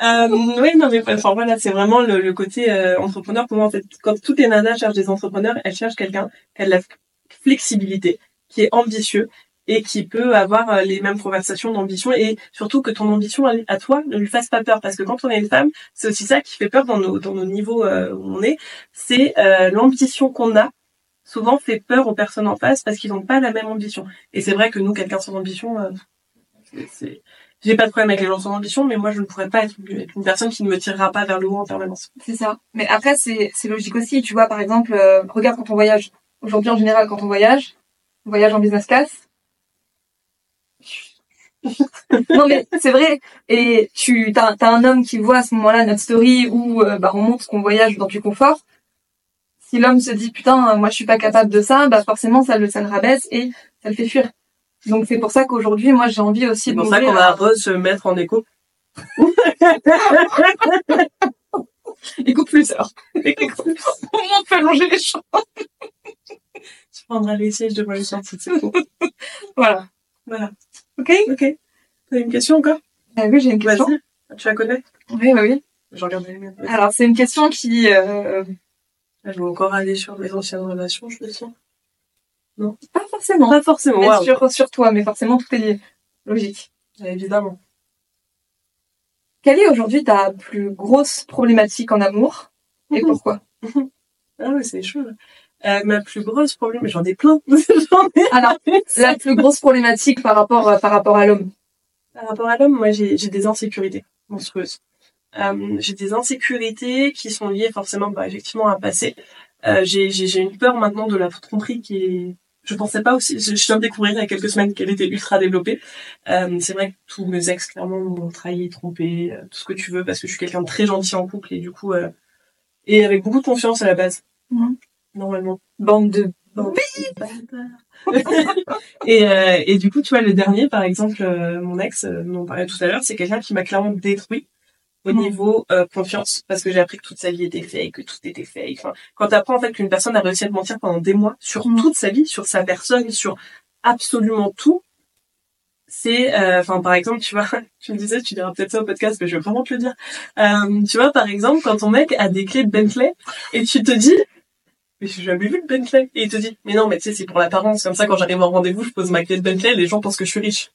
euh, oui, non, mais enfin, voilà, c'est vraiment le, le côté entrepreneur. Pour moi, en fait, quand toutes les nanas cherchent des entrepreneurs, elles cherchent quelqu'un qui a de la flexibilité, qui est ambitieux et qui peut avoir euh, les mêmes conversations d'ambition et surtout que ton ambition à toi ne lui fasse pas peur parce que quand on est une femme c'est aussi ça qui fait peur dans nos dans nos niveaux euh, où on est c'est euh, l'ambition qu'on a souvent fait peur aux personnes en face parce qu'ils n'ont pas la même ambition et c'est vrai que nous quelqu'un sans ambition c'est j'ai pas de problème avec les gens sans ambition, mais moi je ne pourrais pas être une personne qui ne me tirera pas vers le haut en permanence. C'est ça. Mais après c'est logique aussi. Tu vois par exemple, regarde quand on voyage. Aujourd'hui en général quand on voyage, on voyage en business class non mais c'est vrai. Et tu t'as as un homme qui voit à ce moment-là notre story où euh, bah, on montre qu'on voyage dans du confort. Si l'homme se dit putain moi je suis pas capable de ça, bah forcément ça le ça le rabaisse et ça le fait fuir. Donc c'est pour ça qu'aujourd'hui moi j'ai envie aussi. C'est pour ça qu'on va se mettre en écho. écho plus alors. on peut allonger les champs. tu prendras les sièges de les sorties, c'est cool. voilà. Voilà. Ok? Ok. T'as une question encore? Euh, Oui, j'ai une question. Tu la connais? Oui, oui, oui. Je regarde les miennes. Alors, c'est une question qui... Euh... Je vais encore aller sur mes anciennes relations, je me sens. Non? Pas forcément. Pas forcément, sur, sur toi, mais forcément, tout est lié. Logique. Évidemment. Quelle est aujourd'hui ta plus grosse problématique en amour et mhm. pourquoi? Ah oui, c'est chaud. Euh, ma plus grosse problème, j'en ai plein. Alors, la plus grosse problématique par rapport euh, par rapport à l'homme? Par rapport à l'homme, moi j'ai des insécurités monstrueuses. Euh, j'ai des insécurités qui sont liées forcément, bah, effectivement, à un passé. Euh, j'ai une peur maintenant de la tromperie qui est je pensais pas aussi, je, viens de découvrir il y a quelques semaines qu'elle était ultra développée. Euh, c'est vrai que tous mes ex, clairement, m'ont trahi, trompé, euh, tout ce que tu veux, parce que je suis quelqu'un de très gentil en couple et du coup, euh, et avec beaucoup de confiance à la base. Mhm normalement. Bande de et, euh, et du coup, tu vois, le dernier, par exemple, euh, mon ex, dont on parlait tout à l'heure, c'est quelqu'un qui m'a clairement détruit au niveau euh, confiance, parce que j'ai appris que toute sa vie était fake, que tout était fake. Enfin, quand tu apprends en fait qu'une personne a réussi à te mentir pendant des mois sur mm. toute sa vie, sur sa personne, sur absolument tout, c'est, enfin, par exemple, tu vois, tu me disais, tu diras peut-être ça au podcast, mais je vais vraiment te le dire. tu vois, par exemple, quand ton mec a des clés de Bentley et tu te dis, mais j'ai jamais vu le Bentley. Et il te dit, mais non, mais tu sais, c'est pour l'apparence. Comme ça, quand j'arrive en rendez-vous, je pose ma clé de Bentley, les gens pensent que je suis riche.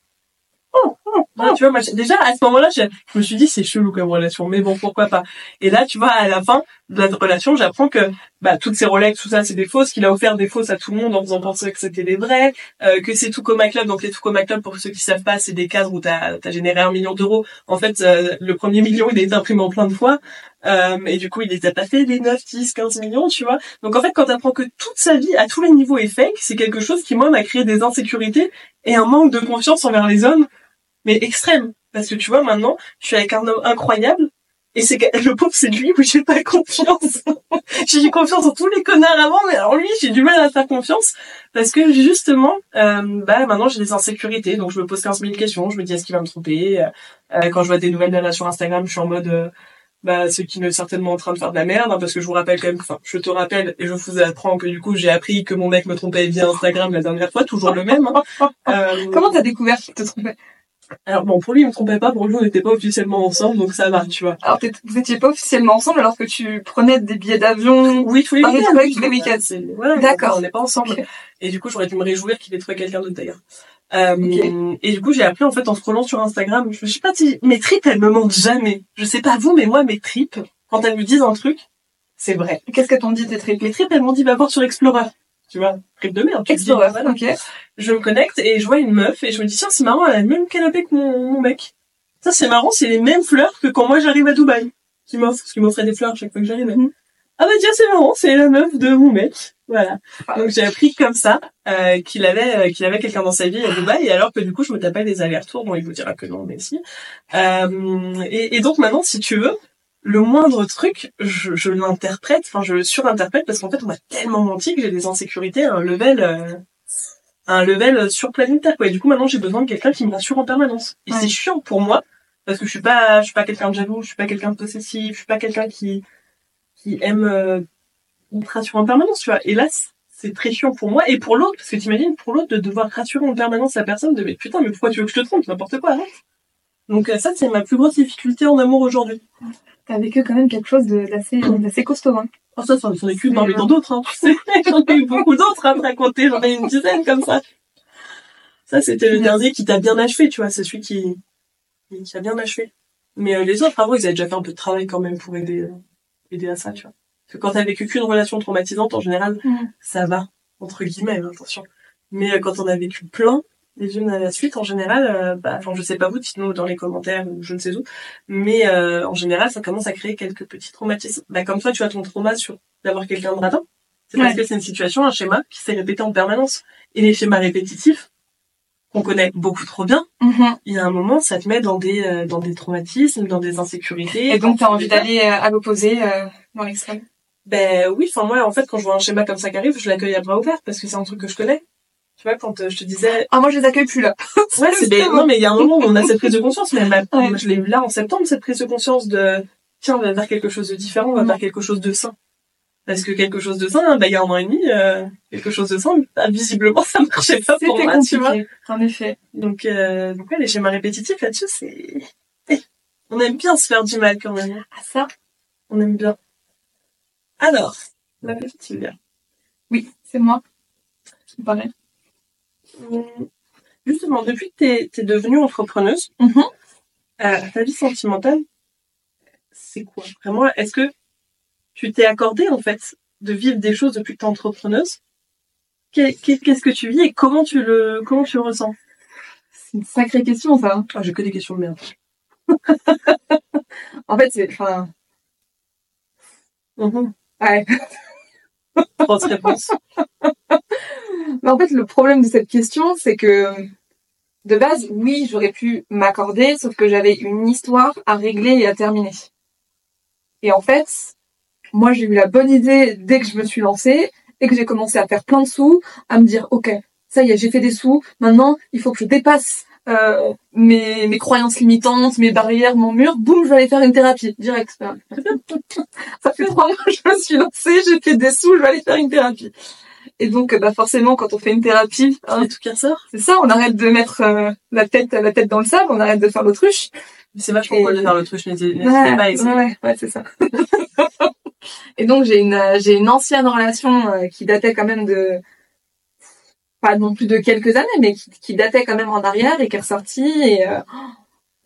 Oh. tu vois, moi, déjà, à ce moment-là, je, me suis dit, c'est chelou comme relation, mais bon, pourquoi pas. Et là, tu vois, à la fin de la relation, j'apprends que, bah, toutes ces Rolex, tout ça, c'est des fausses, qu'il a offert des fausses à tout le monde en faisant penser que c'était des vrais, euh, que c'est tout comme club. Donc, les tout comme club, pour ceux qui savent pas, c'est des cadres où t'as, as généré un million d'euros. En fait, euh, le premier million, il est imprimé en plein de fois. Euh, et du coup, il les a pas fait les 9, 10, 15 millions, tu vois. Donc en fait, quand t'apprends que toute sa vie, à tous les niveaux, est fake, c'est quelque chose qui, moi, m'a créé des insécurités et un manque de confiance envers les hommes, mais extrême. Parce que tu vois, maintenant, je suis avec un homme incroyable, et c'est le pauvre, c'est lui où j'ai pas confiance. j'ai confiance en tous les connards avant, mais alors lui, j'ai du mal à faire confiance parce que justement, euh, bah maintenant j'ai des insécurités, donc je me pose 15 000 questions, je me dis est-ce qu'il va me tromper? Euh, quand je vois des nouvelles là sur Instagram, je suis en mode euh, bah c'est qu'il est certainement en train de faire de la merde hein, parce que je vous rappelle quand même enfin je te rappelle et je vous apprends que du coup j'ai appris que mon mec me trompait via Instagram la dernière fois toujours le même hein. euh... comment t'as découvert qu'il te trompait Alors bon, pour lui, il me trompait pas. Pour lui, on n'était pas officiellement ensemble, donc ça va, tu vois. Alors vous étiez pas officiellement ensemble alors que tu prenais des billets d'avion. Oui, tous les week-ends. trucs, tous les week-ends. Voilà, D'accord. On n'est pas ensemble. Et du coup, j'aurais dû me réjouir qu'il ait trouvé quelqu'un d'autre d'ailleurs. Euh, Et du coup, j'ai appris en fait en scrollant sur Instagram. Je sais pas si mes tripes, elles me mentent jamais. Je sais pas vous, mais moi, mes tripes, quand elles me disent un truc, c'est vrai. Qu'est-ce que t'ont dit tes tripes? Mes tripes, elles m'ont dit va voir sur Explorer. Tu vois, trip de merde. dis, Explorer, voilà. ok. Je me connecte et je vois une meuf et je me dis tiens, c'est marrant, elle a le même canapé que mon, mon mec. Ça, c'est marrant, c'est les mêmes fleurs que quand moi j'arrive à Dubaï. Qui m'offre, parce qu'il m'offrait des fleurs chaque fois que j'arrivais. Mhm. Ah bah tiens, c'est marrant, c'est la meuf de mon mec. Voilà. Donc j'ai appris comme ça euh, qu'il avait euh, qu'il avait quelqu'un dans sa vie à Dubaï, alors que du coup je me tapais des allers-retours. Bon, il vous dira que non, mais si. Euh, et, et donc maintenant, si tu veux, le moindre truc, je, je l'interprète, enfin je le surinterprète parce qu'en fait on m'a tellement menti que j'ai des insécurités à un level euh, à un level surplanétaire quoi. Et du coup maintenant j'ai besoin de quelqu'un qui me rassure en permanence. Et Ouais. c'est chiant pour moi parce que je suis pas je suis pas quelqu'un de jaloux, je suis pas quelqu'un de possessif, je suis pas quelqu'un qui qui aime euh, me rassurer en permanence, tu vois. Et là c- c'est très chiant pour moi et pour l'autre parce que t'imagines pour l'autre de devoir rassurer en permanence la personne de mais putain mais pourquoi tu veux que je te trompe? N'importe quoi arrête. Donc euh, ça c'est ma plus grosse difficulté en amour aujourd'hui. T'as vécu quand même quelque chose de- d'assez d'assez costaud. Hein. Oh, ça, c'en est qu'une C'est parmi tant d'autres, hein. Tu sais, j'en ai eu beaucoup d'autres à me raconter. J'en ai une dizaine comme ça. Ça, c'était le dernier qui t'a bien achevé, tu vois. C'est celui qui, qui a bien achevé. Mais euh, les autres, avant, ils avaient déjà fait un peu de travail quand même pour aider, euh, aider à ça, tu vois. Parce que quand t'as vécu qu'une relation traumatisante, en général, Mhm. ça va. Entre guillemets, hein, attention. Mais euh, quand on a vécu plein, les unes à la suite, en général, euh, bah, enfin, je sais pas vous, dites-nous dans les commentaires ou je ne sais où, mais euh, en général, ça commence à créer quelques petits traumatismes. Bah, comme toi, tu as ton trauma sur d'avoir quelqu'un de radin. C'est parce que c'est une situation, un schéma qui s'est répété en permanence. Et les schémas répétitifs, qu'on connaît beaucoup trop bien, Mhm. il y a un moment, ça te met dans des euh, dans des traumatismes, dans des insécurités. Et donc t'as envie d'aller euh, à l'opposé euh, dans l'extrême? Ben oui, enfin moi, en fait, quand je vois un schéma comme ça qui arrive, je l'accueille à bras ouverts parce que c'est un truc que je connais. Tu vois, quand euh, je te disais, Ah moi je les accueille plus là. Ouais, c'est des... non, mais il y a un moment où on a cette prise de conscience, mais ma- Ouais. je l'ai eu là en septembre, cette prise de conscience de, tiens, on va vers quelque chose de différent, on va vers quelque chose de sain. Parce que quelque chose de sain, bah, il y a un an et demi, euh, quelque chose de sain, bah, visiblement, ça marchait pas pour C'était moi, tu vois. En effet. Donc, euh, donc ouais, les schémas répétitifs là-dessus, c'est, Eh, on aime bien se faire du mal quand même. Ah ça? On aime bien. Alors, la petite Sylvia. Oui, c'est moi. Hum, Justement, depuis que t'es, t'es devenue entrepreneuse, Mhm. Euh, ta vie sentimentale, c'est quoi? Vraiment, est-ce que tu t'es accordé en fait de vivre des choses depuis que t'es entrepreneuse? Qu'est- qu'est- Qu'est-ce que tu vis et comment tu le comment tu le ressens? C'est une sacrée question ça. ah, J'ai que des questions de merde. En fait c'est enfin Mhm. ouais. Grosse réponse. Mais en fait, le problème de cette question, c'est que de base, oui, j'aurais pu m'accorder, sauf que j'avais une histoire à régler et à terminer. Et en fait, moi, j'ai eu la bonne idée dès que je me suis lancée et que j'ai commencé à faire plein de sous, à me dire, ok, ça y est, j'ai fait des sous. Maintenant, il faut que je dépasse euh, mes, mes croyances limitantes, mes barrières, mon mur. Boum, je vais aller faire une thérapie direct. ça fait trois mois que je me suis lancée, j'ai fait des sous, je vais aller faire une thérapie. Et donc, bah forcément, quand on fait une thérapie, hein, Et tout qui ressort. c'est ça, on arrête de mettre euh, la tête la tête dans le sable, on arrête de faire l'autruche. C'est vachement cool de faire l'autruche, n'hésitez n'hésitez Ouais, pas ouais, ouais, ouais, c'est ça. et donc j'ai une euh, j'ai une ancienne relation euh, qui datait quand même de pas non plus de quelques années, mais qui, qui datait quand même en arrière et qui est ressortie. Et euh,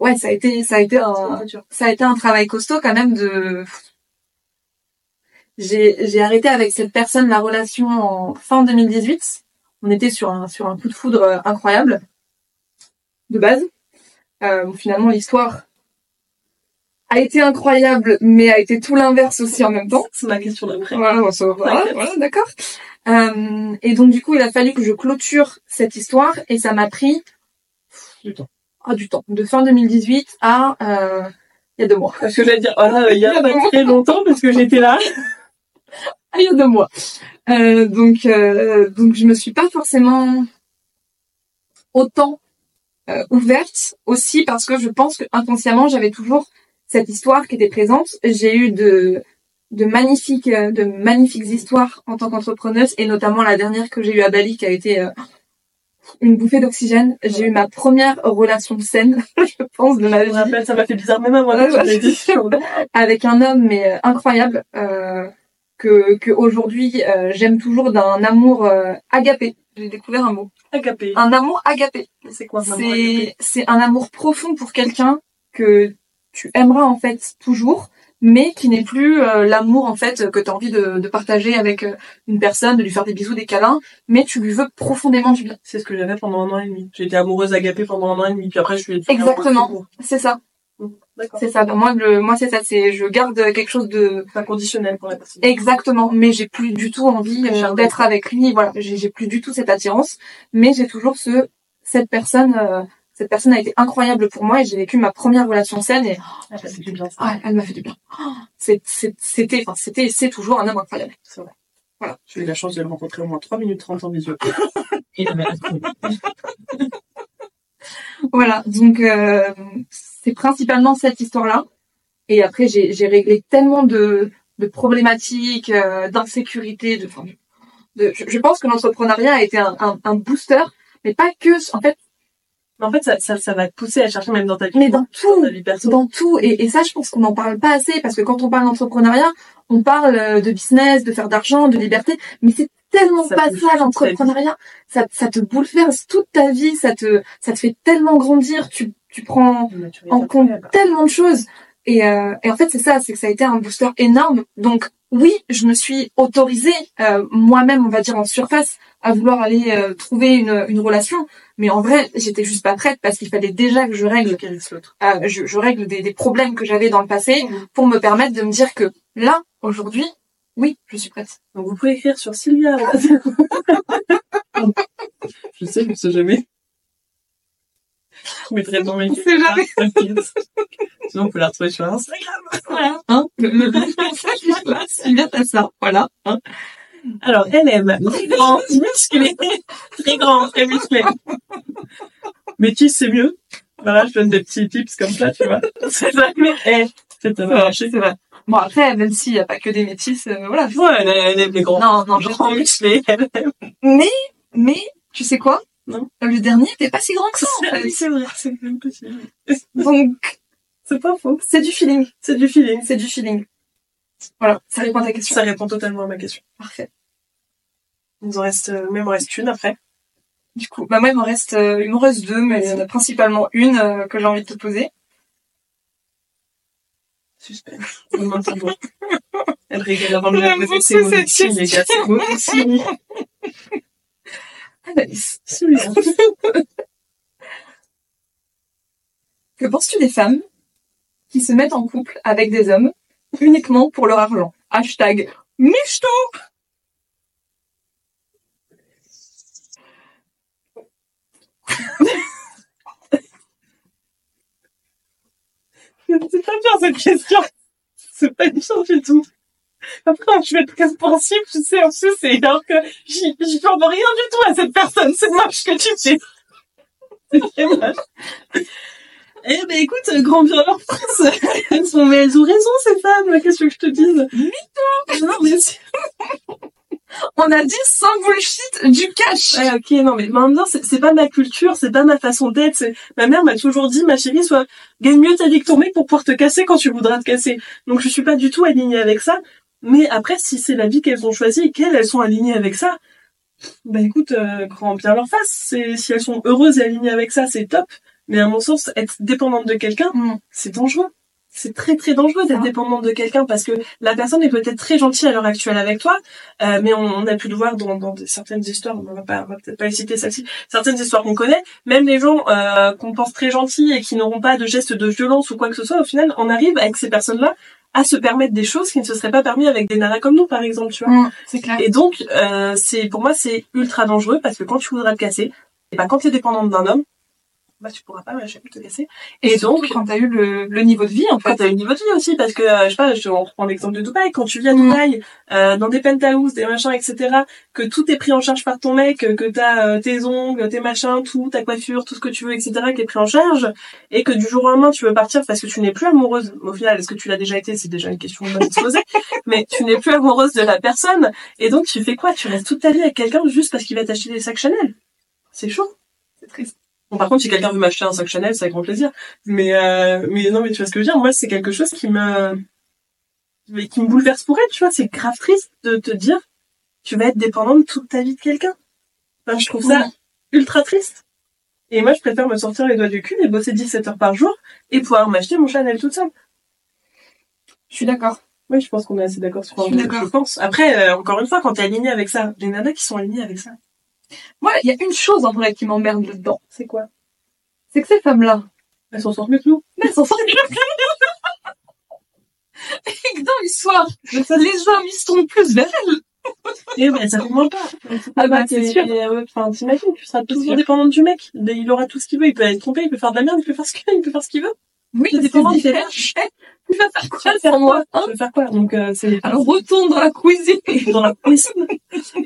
ouais, ça a été ça a été un ça a été un travail costaud quand même de j'ai j'ai arrêté avec cette personne la relation en fin 2018 on était sur un sur un coup de foudre euh, incroyable de base euh, finalement l'histoire a été incroyable mais a été tout l'inverse aussi en même temps C'est ma question d'après. voilà, bon, ça- voilà, voilà, d'accord. Euh, et donc du coup, il a fallu que je clôture cette histoire et ça m'a pris Du temps. ah, du temps, de fin 2018 à euh, il y a deux mois. Parce que j'allais dire, oh là, il y a pas très longtemps parce que j'étais là. A deux mois. Euh, donc euh, donc je me suis pas forcément autant euh, ouverte aussi parce que je pense que inconsciemment j'avais toujours cette histoire qui était présente. J'ai eu de de magnifiques euh, de magnifiques histoires en tant qu'entrepreneuse et notamment la dernière que j'ai eue à Bali qui a été une bouffée d'oxygène. J'ai eu ma première relation saine, je pense, de ma Je vie. me rappelle, ça m'a fait bizarre même à moi Ouais, ouais. dit. avec un homme mais euh, incroyable euh, que que aujourd'hui euh, j'aime toujours d'un amour euh, agapé. J'ai découvert un mot. Agapé. Un amour agapé. C'est quoi un amour agapé? C'est c'est un amour profond pour quelqu'un que tu aimeras en fait toujours mais qui n'est plus euh, l'amour en fait que tu as envie de, de partager avec euh, une personne, de lui faire des bisous, des câlins, mais tu lui veux profondément du bien. C'est ce que j'avais pendant un an et demi. J'ai été amoureuse agapée pendant un an et demi, puis après je suis Exactement. C'est ça. C'est ça. Moi, le, moi c'est ça. C'est je garde quelque chose de inconditionnel pour la personne. Exactement, mais j'ai plus du tout envie euh, d'être avec lui. Voilà, j'ai j'ai plus du tout cette attirance, mais j'ai toujours ce cette personne. euh, cette personne a été incroyable pour moi et j'ai vécu ma première relation saine et Ah, ça fait du bien, elle m'a fait du bien. C'est- c'est- C'était, enfin c'était, c'est toujours un homme incroyable. C'est vrai. Voilà. J'ai eu la chance de le rencontrer au moins 3 minutes 30 en visio. Il avait la cool. Voilà, donc euh, c'est principalement cette histoire-là. Et après j'ai réglé tellement de de problématiques, euh, d'insécurité, de, enfin, de, je, je pense que l'entrepreneuriat a été un, un, un booster, mais pas que, en fait, en fait, ça, ça, ça va te pousser à chercher même dans ta vie. mais dans tout, ta vie perso. dans tout. Et, et ça, je pense qu'on n'en parle pas assez parce que quand on parle d'entrepreneuriat, on parle euh, de business, de faire d'argent, de liberté, mais c'est tellement Ça pas ça l'entrepreneuriat. Ça, ça te bouleverse toute ta vie, ça te, ça te fait tellement grandir. Tu, tu prends en compte tellement de choses. Et, euh, et en fait, c'est ça, c'est que ça a été un booster énorme. Donc oui, je me suis autorisée euh, moi-même, on va dire en surface, à vouloir aller euh, trouver une, une relation. Mais en vrai, j'étais juste pas prête parce qu'il fallait déjà que je règle, l'autre. euh, je, je règle des, des problèmes que j'avais dans le passé Mhm. pour me permettre de me dire que là, aujourd'hui, oui, je suis prête. Donc vous pouvez écrire sur Sylvia. je sais, je sais jamais. Je mettrai dans mes sait jamais. Sinon, on peut la retrouver sur Instagram. Voilà. Hein le, voilà, Sylvia, t'as ça. Voilà. Hein Alors, elle aime très grand, musclé, très grand, très musclé. Métis, c'est mieux? Voilà, je donne des petits tips comme ça, tu vois. C'est ça, mais, eh, c'est c'est un vrai, c'est vrai. Bon, après, même s'il n'y a pas que des métis, euh, voilà. Ouais, elle, elle aime les grands, Non, non, je grands musclés. Mais, mais, tu sais quoi? Non. Le dernier était pas si grand que ça, en fait. C'est vrai, c'est même possible. Donc, C'est pas faux. c'est du feeling. C'est du feeling. C'est du feeling. Voilà, ça répond à ta question. Ça répond totalement à ma question. Parfait. Il nous en reste, euh, même en reste une après. Du coup, bah moi, il m'en reste, euh, il m'en reste deux, mais il y en a principalement une euh, que j'ai envie de te poser. Suspense. On toujours. Elle régale avant de la les gars. C'est signe. Anaïs, Celui-là. que penses-tu des femmes qui se mettent en couple avec des hommes uniquement pour leur argent? Hashtag michto C'est pas bien cette question. C'est pas bien du tout. Après, je vais être très sensible, tu sais, en plus, c'est alors que j'y peux rien du tout à cette personne. C'est moche que tu fais. C'est très moche. Eh ben écoute, euh, grand bien leur. Elles sont, mais elles ont raison ces femmes. Qu'est-ce que je te dise? Non mais On a dit sans bullshit du cash Ouais, ok, non, mais en même temps, c'est pas ma culture, c'est pas ma façon d'être. c'est- Ma mère m'a toujours dit, ma chérie, soit gagne mieux ta vie que ton mec pour pouvoir te casser quand tu voudras te casser. Donc je suis pas du tout alignée avec ça. Mais après, si c'est la vie qu'elles ont choisie et qu'elles, elles sont alignées avec ça, bah écoute, euh, grand bien leur face. C'est si elles sont heureuses et alignées avec ça, c'est top. Mais à mon sens, être dépendante de quelqu'un, Mm. c'est dangereux. C'est très très dangereux d'être Ah. dépendante de quelqu'un parce que la personne est peut-être très gentille à l'heure actuelle avec toi, euh, mais on, on a pu le voir dans, certaines histoires, on va pas, on va peut-être pas les citer celle-ci, certaines histoires qu'on connaît, même les gens euh, qu'on pense très gentils et qui n'auront pas de gestes de violence ou quoi que ce soit, au final, on arrive avec ces personnes-là à se permettre des choses qui ne se seraient pas permis avec des nanas comme nous, par exemple, tu vois. Mm, C'est clair. Et donc, euh, c'est pour moi, c'est ultra dangereux parce que quand tu voudras te casser, et ben quand tu es dépendante d'un homme, bah tu pourras pas ma chérie, te casser. Et, Et donc, quand t'as eu le, le niveau de vie, en quand fait. t'as une niveau de vie aussi, parce que euh, je sais pas, je, on reprend l'exemple de Dubaï, quand tu vis à Mm. Dubaï, euh, dans des penthouses, des machins, etc., que tout est pris en charge par ton mec, que t'as euh, tes ongles, tes machins, tout, ta coiffure, tout ce que tu veux, etc., qui est pris en charge, et que du jour au lendemain tu veux partir parce que tu n'es plus amoureuse. Au final, est-ce que tu l'as déjà été? C'est déjà une question de se poser, mais tu n'es plus amoureuse de la personne, et donc tu fais quoi? Tu restes toute ta vie avec quelqu'un juste parce qu'il va t'acheter des sacs Chanel C'est chaud. C'est triste. Bon, par contre, si quelqu'un veut m'acheter un sac Chanel, c'est avec grand plaisir. Mais, euh, mais non, mais tu vois ce que je veux dire. Moi, c'est quelque chose qui me, mais qui me bouleverse pour elle, tu vois. C'est grave triste de te dire, tu vas être dépendante toute ta vie de quelqu'un. Enfin, je trouve ça ultra triste. Et moi, je préfère me sortir les doigts du cul et bosser 17 heures par jour et pouvoir m'acheter mon Chanel toute seule. Je suis d'accord. Oui, je pense qu'on est assez d'accord sur suis je, je pense. Après, euh, encore une fois, quand t'es aligné avec ça, les nanas qui sont alignées avec ça, Moi, il y a une chose en vrai qui m'emmerde là-dedans. c'est quoi? C'est que ces femmes-là, Elles s'en sortent mieux que nous. elles s'en sortent Et que dans l'histoire, les hommes, ils se tournent plus vers elles. Et ben, ça comprend pas. Ah bah, c'est Et- sûr. euh, Enfin, t'imagines, tu seras toujours dépendante du mec. Il aura tout ce qu'il veut, il peut être trompé, il peut faire de la merde, il peut faire ce qu'il veut, il peut faire ce qu'il veut. Oui, C'est c'est dépendant. Tu vas faire quoi sans moi hein Tu veux faire quoi Donc, euh, c'est Alors retourne dans la cuisine. dans la cuisine.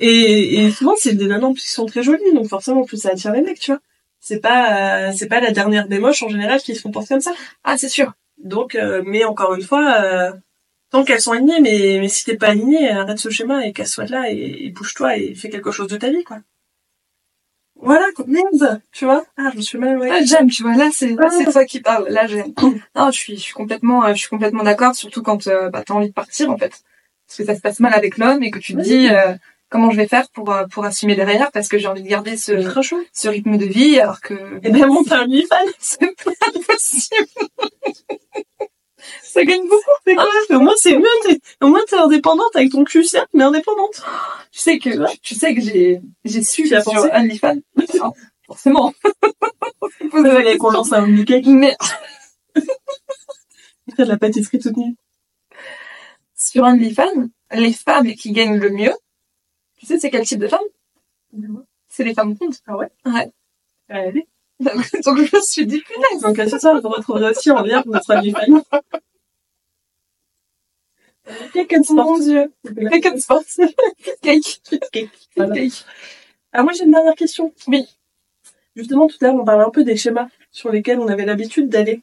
Et, et souvent, c'est des nanas en plus qui sont très jolies, donc forcément, en plus, ça attire les mecs, tu vois. C'est pas, euh, c'est pas la dernière des moches en général qui se comportent comme ça. Ah, c'est sûr. Donc, euh, mais encore une fois, euh, tant qu'elles sont alignées, mais, mais si t'es pas aligné, arrête ce schéma et casse-toi de là et, et bouge-toi et fais quelque chose de ta vie, quoi. Voilà. Merde, tu vois. Ah, je me suis mal, ouais. Ah, j'aime, tu vois, là, c'est, c'est Ah. toi qui parles. Là, j'aime. Non, je suis, je suis complètement, euh, je suis complètement d'accord, surtout quand, euh, bah, t'as envie de partir, en fait. Parce que ça se passe mal avec l'homme et que tu te dis, euh, comment je vais faire pour, euh, pour assumer derrière parce que j'ai envie de garder ce, ce rythme de vie alors que, Et ben, un OnlyFans. c'est pas possible. Ça gagne beaucoup. C'est quoi? Au moins, c'est mieux, t'es, au moins, t'es indépendante avec ton cul, certes, mais indépendante. Tu sais que, tu, tu sais que j'ai, j'ai su Tu as sur pensé OnlyFans. Ah, Forcément. Vous allez qu'on lance un cake. Mais de la pâtisserie toute nue. sur OnlyFans, les femmes qui gagnent le mieux, tu sais c'est quel type de femmes? C'est les femmes rondes. Ah ouais? Ouais. Allez. Donc je me suis dit, punaise. Donc, à ce soir, vous retrouverez aussi en lien pour notre OnlyFans. Cake and. Mon dieu. Cake and sport. Cake. Cake. Voilà. Cake. Ah, moi, j'ai une dernière question. Oui. Justement, tout à l'heure, on parlait un peu des schémas sur lesquels on avait l'habitude d'aller.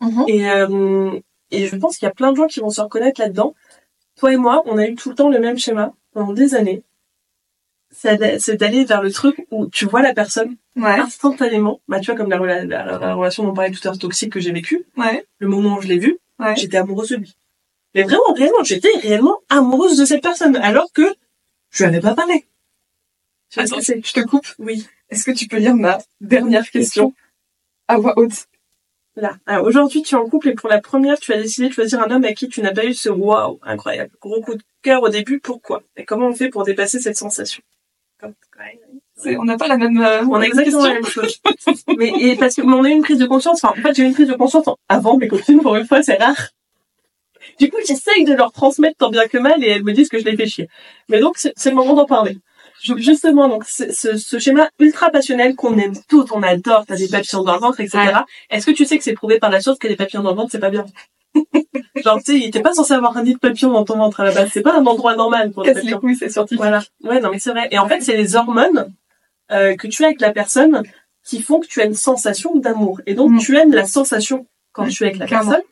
Mhm. Et, euh, et je pense qu'il y a plein de gens qui vont se reconnaître là-dedans. Toi et moi, on a eu tout le temps le même schéma pendant des années. C'est d'a- c'est d'aller vers le truc où tu vois la personne Ouais. instantanément. Bah, tu vois, comme la, rela- la, la- la relation dont on parlait tout à l'heure toxique que j'ai vécue. Ouais. Le moment où je l'ai vue, Ouais. j'étais amoureuse de lui. Mais vraiment, réellement, j'étais réellement amoureuse de cette personne. Alors que je lui avais pas parlé. Tu vois ce Attends, que c'est je te coupe. Oui. Est-ce que tu peux lire ma dernière question à voix haute Là. Alors, aujourd'hui, tu es en couple et pour la première, tu as décidé de choisir un homme à qui tu n'as pas eu ce waouh incroyable. Gros coup de cœur au début, pourquoi? Et comment on fait pour dépasser cette sensation? C'est- On n'a pas la même. euh, On a exactement la même chose. mais et parce que mais on a eu une prise de conscience. Enfin, en fait, j'ai eu une prise de conscience en- avant mes copines. Pour une fois, c'est rare. Du coup, j'essaye de leur transmettre tant bien que mal et elles me disent que je les fais chier. Mais donc, c'est le moment d'en parler. Justement, donc ce, ce schéma ultra passionnel qu'on aime tout, on adore, t'as des papillons dans le ventre, etc. Est-ce que tu sais que c'est prouvé par la science que les papillons dans le ventre, c'est pas bien? Genre, tu sais, était pas censé avoir un nid de papillon dans ton ventre à la base. C'est pas un endroit normal pour les papillons. couilles, c'est scientifique. Voilà. Ouais, non, mais c'est vrai. Et en fait, c'est les hormones euh, que tu as avec la personne qui font que tu as une sensation d'amour. Et donc, Mm. tu aimes la sensation quand tu es avec la Clairement. personne.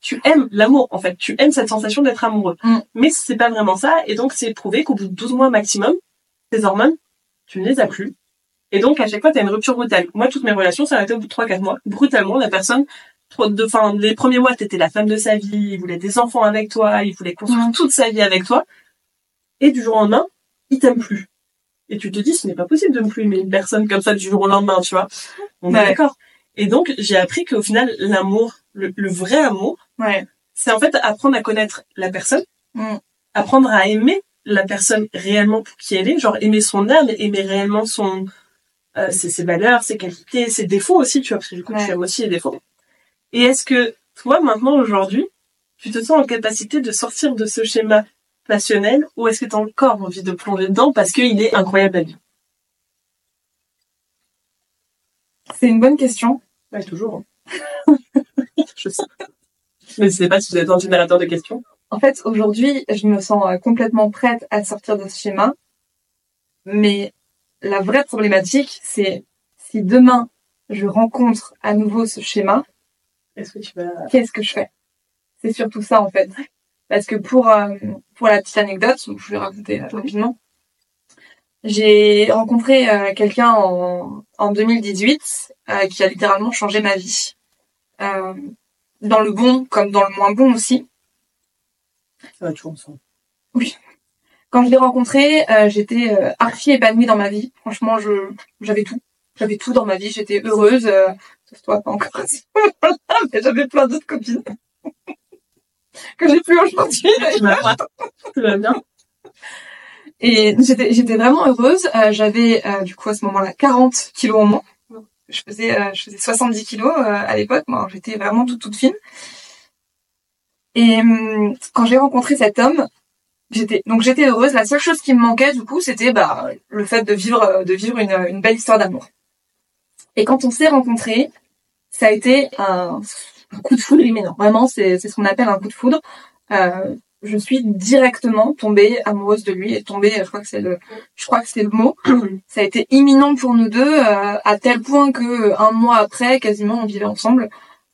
Tu aimes l'amour, en fait. Tu aimes cette sensation d'être amoureux. Mm. Mais c'est pas vraiment ça. Et donc, c'est prouvé qu'au bout de 12 mois maximum, tes hormones, tu ne les as plus. Et donc, à chaque fois, tu as une rupture brutale. Moi, toutes mes relations s'arrêtaient au bout de 3-4 mois. Brutalement, la personne, de, enfin, les premiers mois, t'étais la femme de sa vie, il voulait des enfants avec toi, il voulait construire Ouais. toute sa vie avec toi. Et du jour au lendemain, il t'aime plus. Et tu te dis, ce n'est pas possible de ne plus aimer une personne comme ça du jour au lendemain, tu vois. On est Ouais. d'accord. Et donc, j'ai appris qu'au final, l'amour, le, le vrai amour, Ouais. c'est en fait apprendre à connaître la personne, Mm. apprendre à aimer la personne réellement pour qui elle est, genre aimer son âme, aimer réellement son euh, ses, ses valeurs, ses qualités, ses défauts aussi, tu vois, parce que du coup, Ouais. tu aimes aussi les défauts. Et est-ce que toi, maintenant, aujourd'hui, tu te sens en capacité de sortir de ce schéma passionnel ou est-ce que tu as encore envie de plonger dedans parce qu'il est incroyable à vivre? C'est une bonne question. Ouais, toujours. hein. Je sais. N'hésitez pas si vous êtes un générateur de questions. En fait, aujourd'hui, je me sens euh, complètement prête à sortir de ce schéma. Mais la vraie problématique, c'est si demain je rencontre à nouveau ce schéma, Est-ce que tu vas... qu'est-ce que je fais? C'est surtout ça en fait. Parce que pour euh, pour la petite anecdote, je vais raconter euh, rapidement. J'ai rencontré euh, quelqu'un en, en 2018 euh, qui a littéralement changé ma vie. Euh, dans le bon comme dans le moins bon aussi. Ça va toujours ensemble. Oui. Quand je l'ai rencontré, euh, j'étais euh, archi épanouie dans ma vie. Franchement, je j'avais tout. J'avais tout dans ma vie. J'étais heureuse. Euh, sauf toi, pas encore. Mais j'avais plein d'autres copines que j'ai plus aujourd'hui. Tout va bien. Et j'étais j'étais vraiment heureuse. Euh, j'avais euh, du coup à ce moment-là 40 kilos en moins. Je faisais euh, je faisais 70 kilos euh, à l'époque. Moi, j'étais vraiment toute toute fine. Et hum, quand j'ai rencontré cet homme, j'étais donc j'étais heureuse. La seule chose qui me manquait du coup, c'était bah le fait de vivre euh, de vivre une, une belle histoire d'amour. Et quand on s'est rencontrés, ça a été un, coup de foudre immédiat. Vraiment, c'est c'est ce qu'on appelle un coup de foudre. Euh, je suis directement tombée amoureuse de lui et tombée, je crois que c'est le, je crois que c'est le mot. Ça a été imminent pour nous deux euh, à tel point que euh, un mois après, quasiment, on vivait ensemble.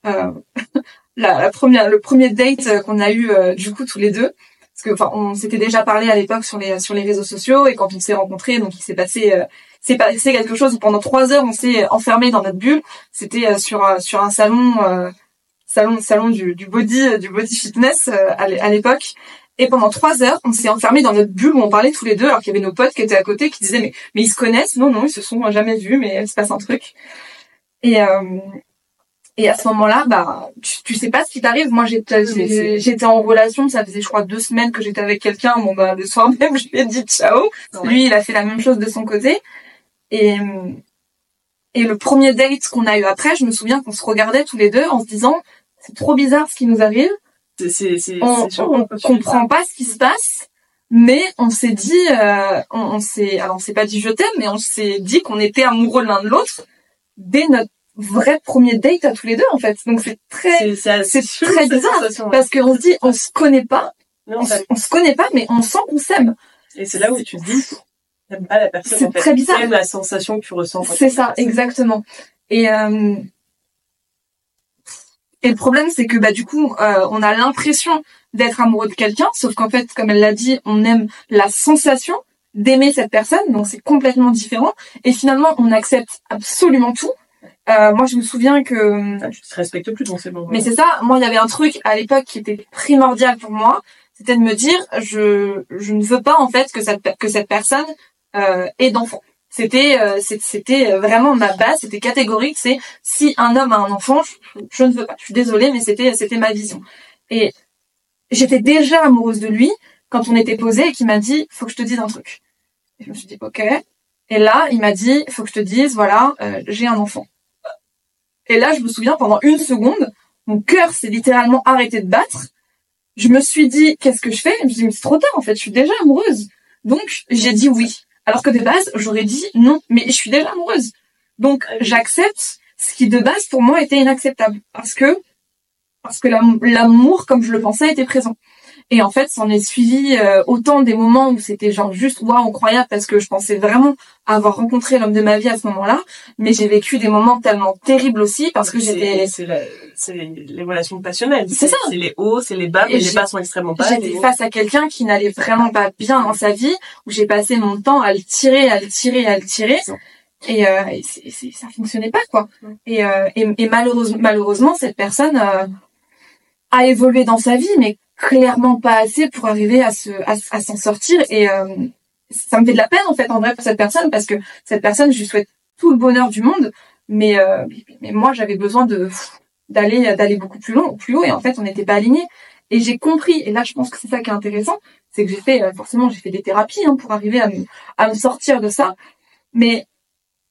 Euh, la, la première, le premier date euh, qu'on a eu euh, du coup tous les deux, parce que enfin, on s'était déjà parlé à l'époque sur les sur les réseaux sociaux et quand on s'est rencontrés, donc il s'est passé euh, c'est passé quelque chose pendant trois heures on s'est enfermé dans notre bulle. C'était euh, sur sur un salon. Euh, salon salon du, du body du body fitness euh, à l'é- à l'époque. Et pendant trois heures on s'est enfermés dans notre bulle où on parlait tous les deux alors qu'il y avait nos potes qui étaient à côté qui disaient mais mais ils se connaissent? Non non ils se sont jamais vus mais il se passe un truc. Et euh, et à ce moment-là bah tu, tu sais pas ce qui t'arrive. Moi j'étais j'étais en relation ça faisait je crois deux semaines que j'étais avec quelqu'un. Bon bah le soir même je lui ai dit ciao. Lui il a fait la même chose de son côté. Et euh, et le premier date qu'on a eu après je me souviens qu'on se regardait tous les deux en se disant c'est trop bizarre ce qui nous arrive. On, on comprend pas ce qui se passe, mais on s'est dit, euh, on, on s'est, alors on s'est pas dit je t'aime, mais on s'est dit qu'on était amoureux l'un de l'autre dès notre vrai premier date à tous les deux en fait. Donc c'est très, C'est, très bizarre, ouais. parce qu'on se dit on se connaît pas, Non, on, on se connaît pas, mais on sent qu'on s'aime. Et c'est là où tu te dis, t'aimes pas la personne, C'est en fait. très bizarre. La sensation que tu ressens. C'est ça, exactement. Et euh, et le problème, c'est que bah du coup, euh, on a l'impression d'être amoureux de quelqu'un, sauf qu'en fait, comme elle l'a dit, on aime la sensation d'aimer cette personne, donc c'est complètement différent. Et finalement, on accepte absolument tout. Euh, moi, je me souviens que Ah, tu te respectes plus dans ces moments. mais c'est ça, moi il y avait un truc à l'époque qui était primordial pour moi, c'était de me dire je je ne veux pas en fait que cette que cette personne euh, ait d'enfant. C'était euh, c'était vraiment ma base, c'était catégorique, c'est si un homme a un enfant, je, je ne veux pas. Je suis désolée mais c'était c'était ma vision. Et j'étais déjà amoureuse de lui quand on était posé et qu'il m'a dit faut que je te dise un truc. Et je me suis dit OK. Et là, il m'a dit faut que je te dise voilà, euh, j'ai un enfant. Et là, je me souviens pendant une seconde, mon cœur s'est littéralement arrêté de battre. Je me suis dit, qu'est-ce que je fais? Je me suis dit, mais c'est trop tard, en fait, je suis déjà amoureuse. Donc, j'ai dit oui. Alors que de base, j'aurais dit non, mais je suis déjà amoureuse. Donc, j'accepte ce qui de base, pour moi, était inacceptable. Parce que, parce que l'am- l'amour, comme je le pensais, était présent. Et en fait, s'en est suivi euh, autant des moments où c'était genre juste waouh incroyable parce que je pensais vraiment avoir rencontré l'homme de ma vie à ce moment-là, mais j'ai vécu des moments tellement terribles aussi parce que j'étais C'est, les relations passionnelles. C'est ça. C'est les hauts, c'est les bas, Et mais les bas sont extrêmement bas. J'étais face à quelqu'un qui n'allait vraiment pas bien dans sa vie, où j'ai passé mon temps à le tirer, à le tirer, à le tirer. Et, euh, et c'est- ça fonctionnait pas, quoi. Et, euh, et, et malheureusement, malheureusement, cette personne euh, a évolué dans sa vie, mais clairement pas assez pour arriver à se à, s'en sortir. Et euh, ça me fait de la peine, en fait, en vrai, pour cette personne, parce que cette personne, je lui souhaite tout le bonheur du monde, mais, euh, mais moi, j'avais besoin de d'aller d'aller beaucoup plus long, plus haut, et en fait, on n'était pas alignés. Et j'ai compris, et là je pense que c'est ça qui est intéressant, c'est que j'ai fait, euh, forcément j'ai fait des thérapies hein, pour arriver à me, à me sortir de ça. Mais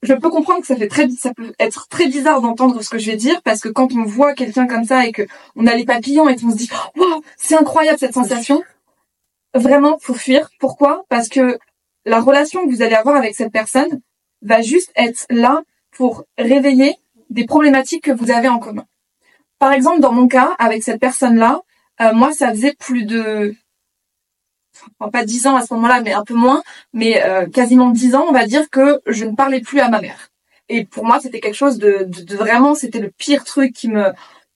je peux comprendre que ça fait très, ça peut être très bizarre d'entendre ce que je vais dire, parce que quand on voit quelqu'un comme ça et que on a les papillons et qu'on se dit, waouh, c'est incroyable cette sensation, vraiment faut fuir. Pourquoi? Parce que la relation que vous allez avoir avec cette personne va juste être là pour réveiller des problématiques que vous avez en commun. Par exemple, dans mon cas, avec cette personne-là, euh, moi, ça faisait plus de, enfin, pas dix ans à ce moment-là, mais un peu moins, mais euh, quasiment dix ans, on va dire que je ne parlais plus à ma mère. Et pour moi, c'était quelque chose de, vraiment, c'était le pire truc qui me,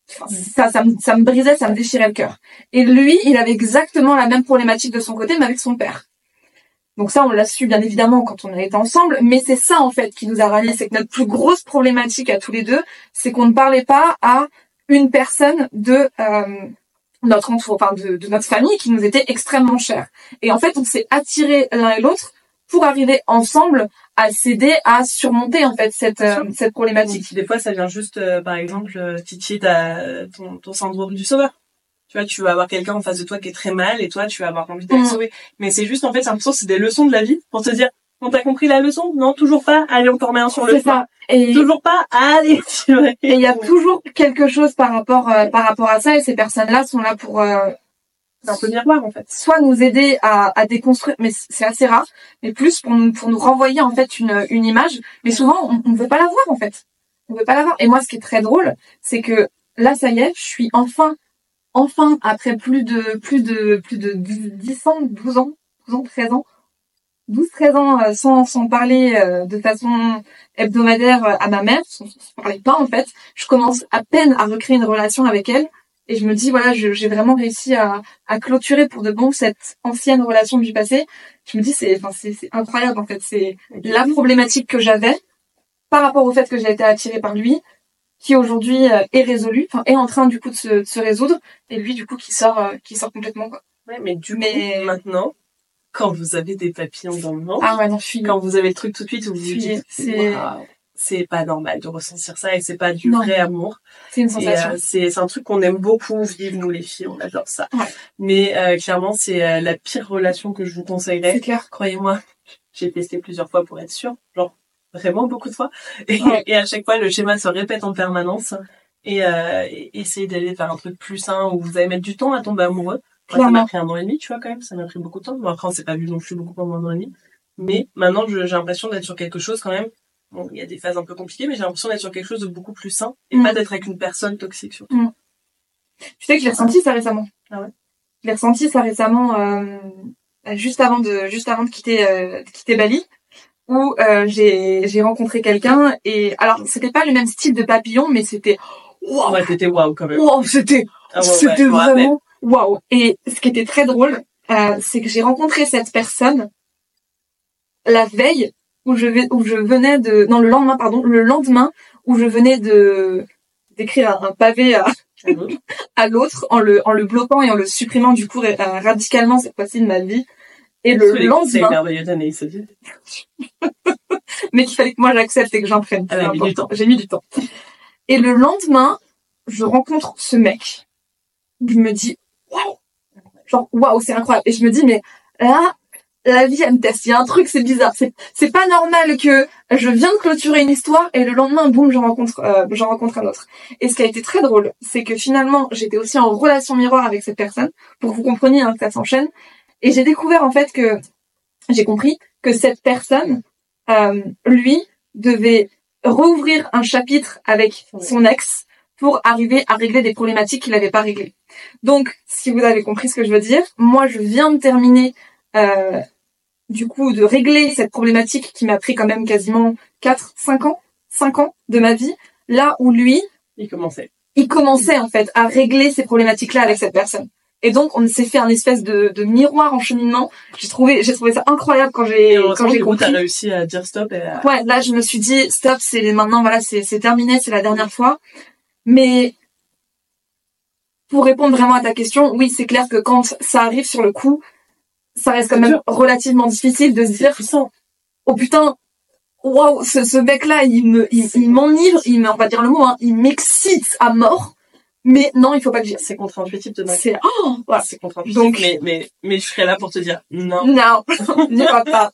ça me, ça me brisait, ça me déchirait le cœur. Et lui, il avait exactement la même problématique de son côté, mais avec son père. Donc ça, on l'a su bien évidemment quand on a été ensemble, mais c'est ça en fait qui nous a ralliés, c'est que notre plus grosse problématique à tous les deux, c'est qu'on ne parlait pas à une personne de euh, notre entour, enfin de, de, notre famille qui nous était extrêmement chère. Et en fait, on s'est attirés l'un et l'autre pour arriver ensemble à s'aider à surmonter en fait cette euh, cette problématique. Des fois, ça vient juste, euh, par exemple, euh, titiller ton, ton syndrome du sauveur tu vois, tu vas avoir quelqu'un en face de toi qui est très mal et toi, tu vas avoir envie de le mm. sauver. Mais c'est juste, en fait, c'est l'impression c'est des leçons de la vie pour te dire, on t'a compris la leçon Non, toujours pas. Allez, on t'en remet un sur le C'est ça. Et toujours pas. Allez. et il y a toujours quelque chose par rapport euh, par rapport à ça et ces personnes-là sont là pour euh, c'est un peu miroir en fait. Soit nous aider à, à déconstruire, mais c'est assez rare, mais plus pour nous pour nous renvoyer en fait une une image. Mais souvent on ne veut pas la voir en fait. On veut pas la voir. Et moi, ce qui est très drôle, c'est que là, ça y est, je suis enfin enfin, après plus de, plus de, plus de 10 ans, 12 ans, 12 ans, 13 ans, 12, 13 ans euh, sans, sans parler euh, de façon hebdomadaire euh, à ma mère, sans, sans parler pas en fait, je commence à peine à recréer une relation avec elle et je me dis voilà, j'ai vraiment réussi à, à clôturer pour de bon cette ancienne relation du passé. Je me dis c'est enfin c'est incroyable en fait, c'est la problématique que j'avais par rapport au fait que j'ai été attirée par lui, qui aujourd'hui euh, est résolu, enfin est en train du coup de se, de se, résoudre, et lui du coup qui sort, euh, qui sort complètement quoi. Ouais, mais du mais... coup maintenant, quand vous avez des papillons dans le ventre, ah ouais, non, quand vous avez le truc tout de suite, vous vous dites c'est c'est pas normal de ressentir ça et c'est pas du vrai amour. C'est une sensation. Euh, c'est c'est un truc qu'on aime beaucoup vivre nous les filles, on adore ça. Ouais. Mais euh, clairement c'est la pire relation que je vous conseillerais. C'est clair. Croyez-moi, j'ai testé plusieurs fois pour être sûre. Genre vraiment beaucoup de fois. Et, et, à chaque fois, le schéma se répète en permanence. Et, euh, essayer d'aller vers un truc plus sain où vous allez mettre du temps à tomber amoureux. Moi, ça m'a pris un an et demi, tu vois, quand même. Ça m'a pris beaucoup de temps. Bon, après, on s'est pas vu non plus beaucoup pendant un an et demi. Mais maintenant, j'ai l'impression d'être sur quelque chose quand même. Bon, il y a des phases un peu compliquées, mais j'ai l'impression d'être sur quelque chose de beaucoup plus sain et mm. pas d'être avec une personne toxique surtout. Mm. Tu sais que j'ai ressenti ça récemment. Ah ouais? J'ai ressenti ça récemment, euh, juste avant de, juste avant de quitter, euh, de quitter Bali où euh, j'ai j'ai rencontré quelqu'un et alors c'était pas le même style de papillon mais c'était waouh ouais, c'était waouh quand même wow, c'était ah c'était vraiment waouh et ce qui était très drôle euh, c'est que j'ai rencontré cette personne la veille où je vais où je venais de non le lendemain pardon le lendemain où je venais de d'écrire un, pavé à à l'autre en le en le bloquant et en le supprimant du coup radicalement cette fois-ci de ma vie et le lendemain. mais qu'il fallait que moi j'accepte et que j'imprenne. Ah, J'ai mis du temps. Et le lendemain, je rencontre ce mec. Je me dis, waouh! Genre, waouh, c'est incroyable. Et je me dis, mais là, la vie, elle me teste. Il y a un truc, c'est bizarre. C'est, c'est pas normal que je viens de clôturer une histoire et le lendemain, boum, j'en rencontre, euh, j'en rencontre un autre. Et ce qui a été très drôle, c'est que finalement, j'étais aussi en relation miroir avec cette personne, pour que vous compreniez hein, que ça s'enchaîne. Et j'ai découvert en fait que j'ai compris que cette personne, euh, lui, devait rouvrir un chapitre avec son ex pour arriver à régler des problématiques qu'il n'avait pas réglées. Donc, si vous avez compris ce que je veux dire, moi, je viens de terminer, euh, du coup, de régler cette problématique qui m'a pris quand même quasiment 4, 5 ans, 5 ans de ma vie, là où lui... Il commençait. Il commençait, en fait, à régler ces problématiques-là avec cette personne. Et donc on s'est fait un espèce de, de miroir en cheminement. J'ai trouvé j'ai trouvé ça incroyable quand j'ai quand j'ai compris. T'as réussi à dire stop. Et Ouais, là je me suis dit stop, c'est maintenant voilà c'est terminé, c'est la dernière fois. Mais pour répondre vraiment à ta question, oui c'est clair que quand ça arrive sur le coup, ça reste quand même relativement difficile de se dire oh putain waouh ce, ce mec là il me il, m'enivre, il, on va dire le mot hein, il m'excite à mort mais non, il faut pas que j'y C'est contre-intuitif de C'est oh, voilà. C'est contre-intuitif. Donc mais mais mais je serais là pour te dire non. Non, n'y va pas.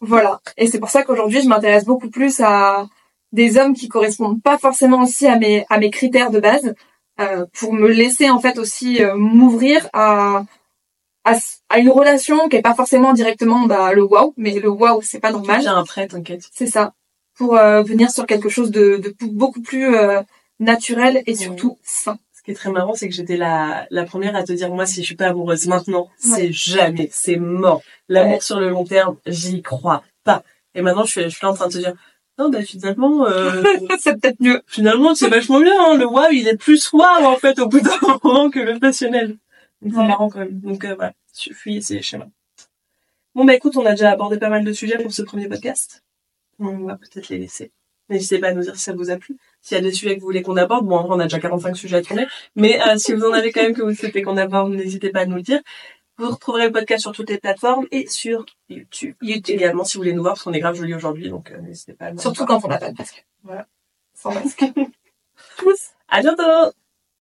Voilà. Et c'est pour ça qu'aujourd'hui, je m'intéresse beaucoup plus à des hommes qui correspondent pas forcément aussi à mes à mes critères de base euh, pour me laisser en fait aussi euh, m'ouvrir à, à, à une relation qui est pas forcément directement bah le wow, mais le wow c'est pas normal. J'ai un prêt, t'inquiète. C'est ça. Pour euh, venir sur quelque chose de, de beaucoup plus euh, naturel et surtout sain. Ce qui est très marrant, c'est que j'étais la, la première à te dire, moi, si je suis pas amoureuse maintenant, c'est jamais, c'est mort. L'amour sur le long terme, j'y crois pas. Et maintenant, je suis, je suis là en train de te dire, non, bah, finalement, euh, c'est peut-être mieux. Finalement, c'est vachement bien, hein. Le wow, il est plus wow, en fait, au bout d'un moment que le passionnel. C'est marrant, quand même. Donc, euh, voilà. Suffit, les schémas. Bon bah écoute, on a déjà abordé pas mal de sujets pour ce premier podcast. On va peut-être les laisser. N'hésitez pas à nous dire si ça vous a plu. S'il y a des sujets que vous voulez qu'on aborde, bon, en vrai, on a déjà 45 sujets à tourner, mais euh, si vous en avez quand même que vous souhaitez qu'on aborde, n'hésitez pas à nous le dire. Vous retrouverez le podcast sur toutes les plateformes et sur YouTube. YouTube également si vous voulez nous voir, parce qu'on est grave jolis aujourd'hui, donc euh, n'hésitez pas à nous Surtout quand on n'a pas de masque. Voilà. Sans masque. À bientôt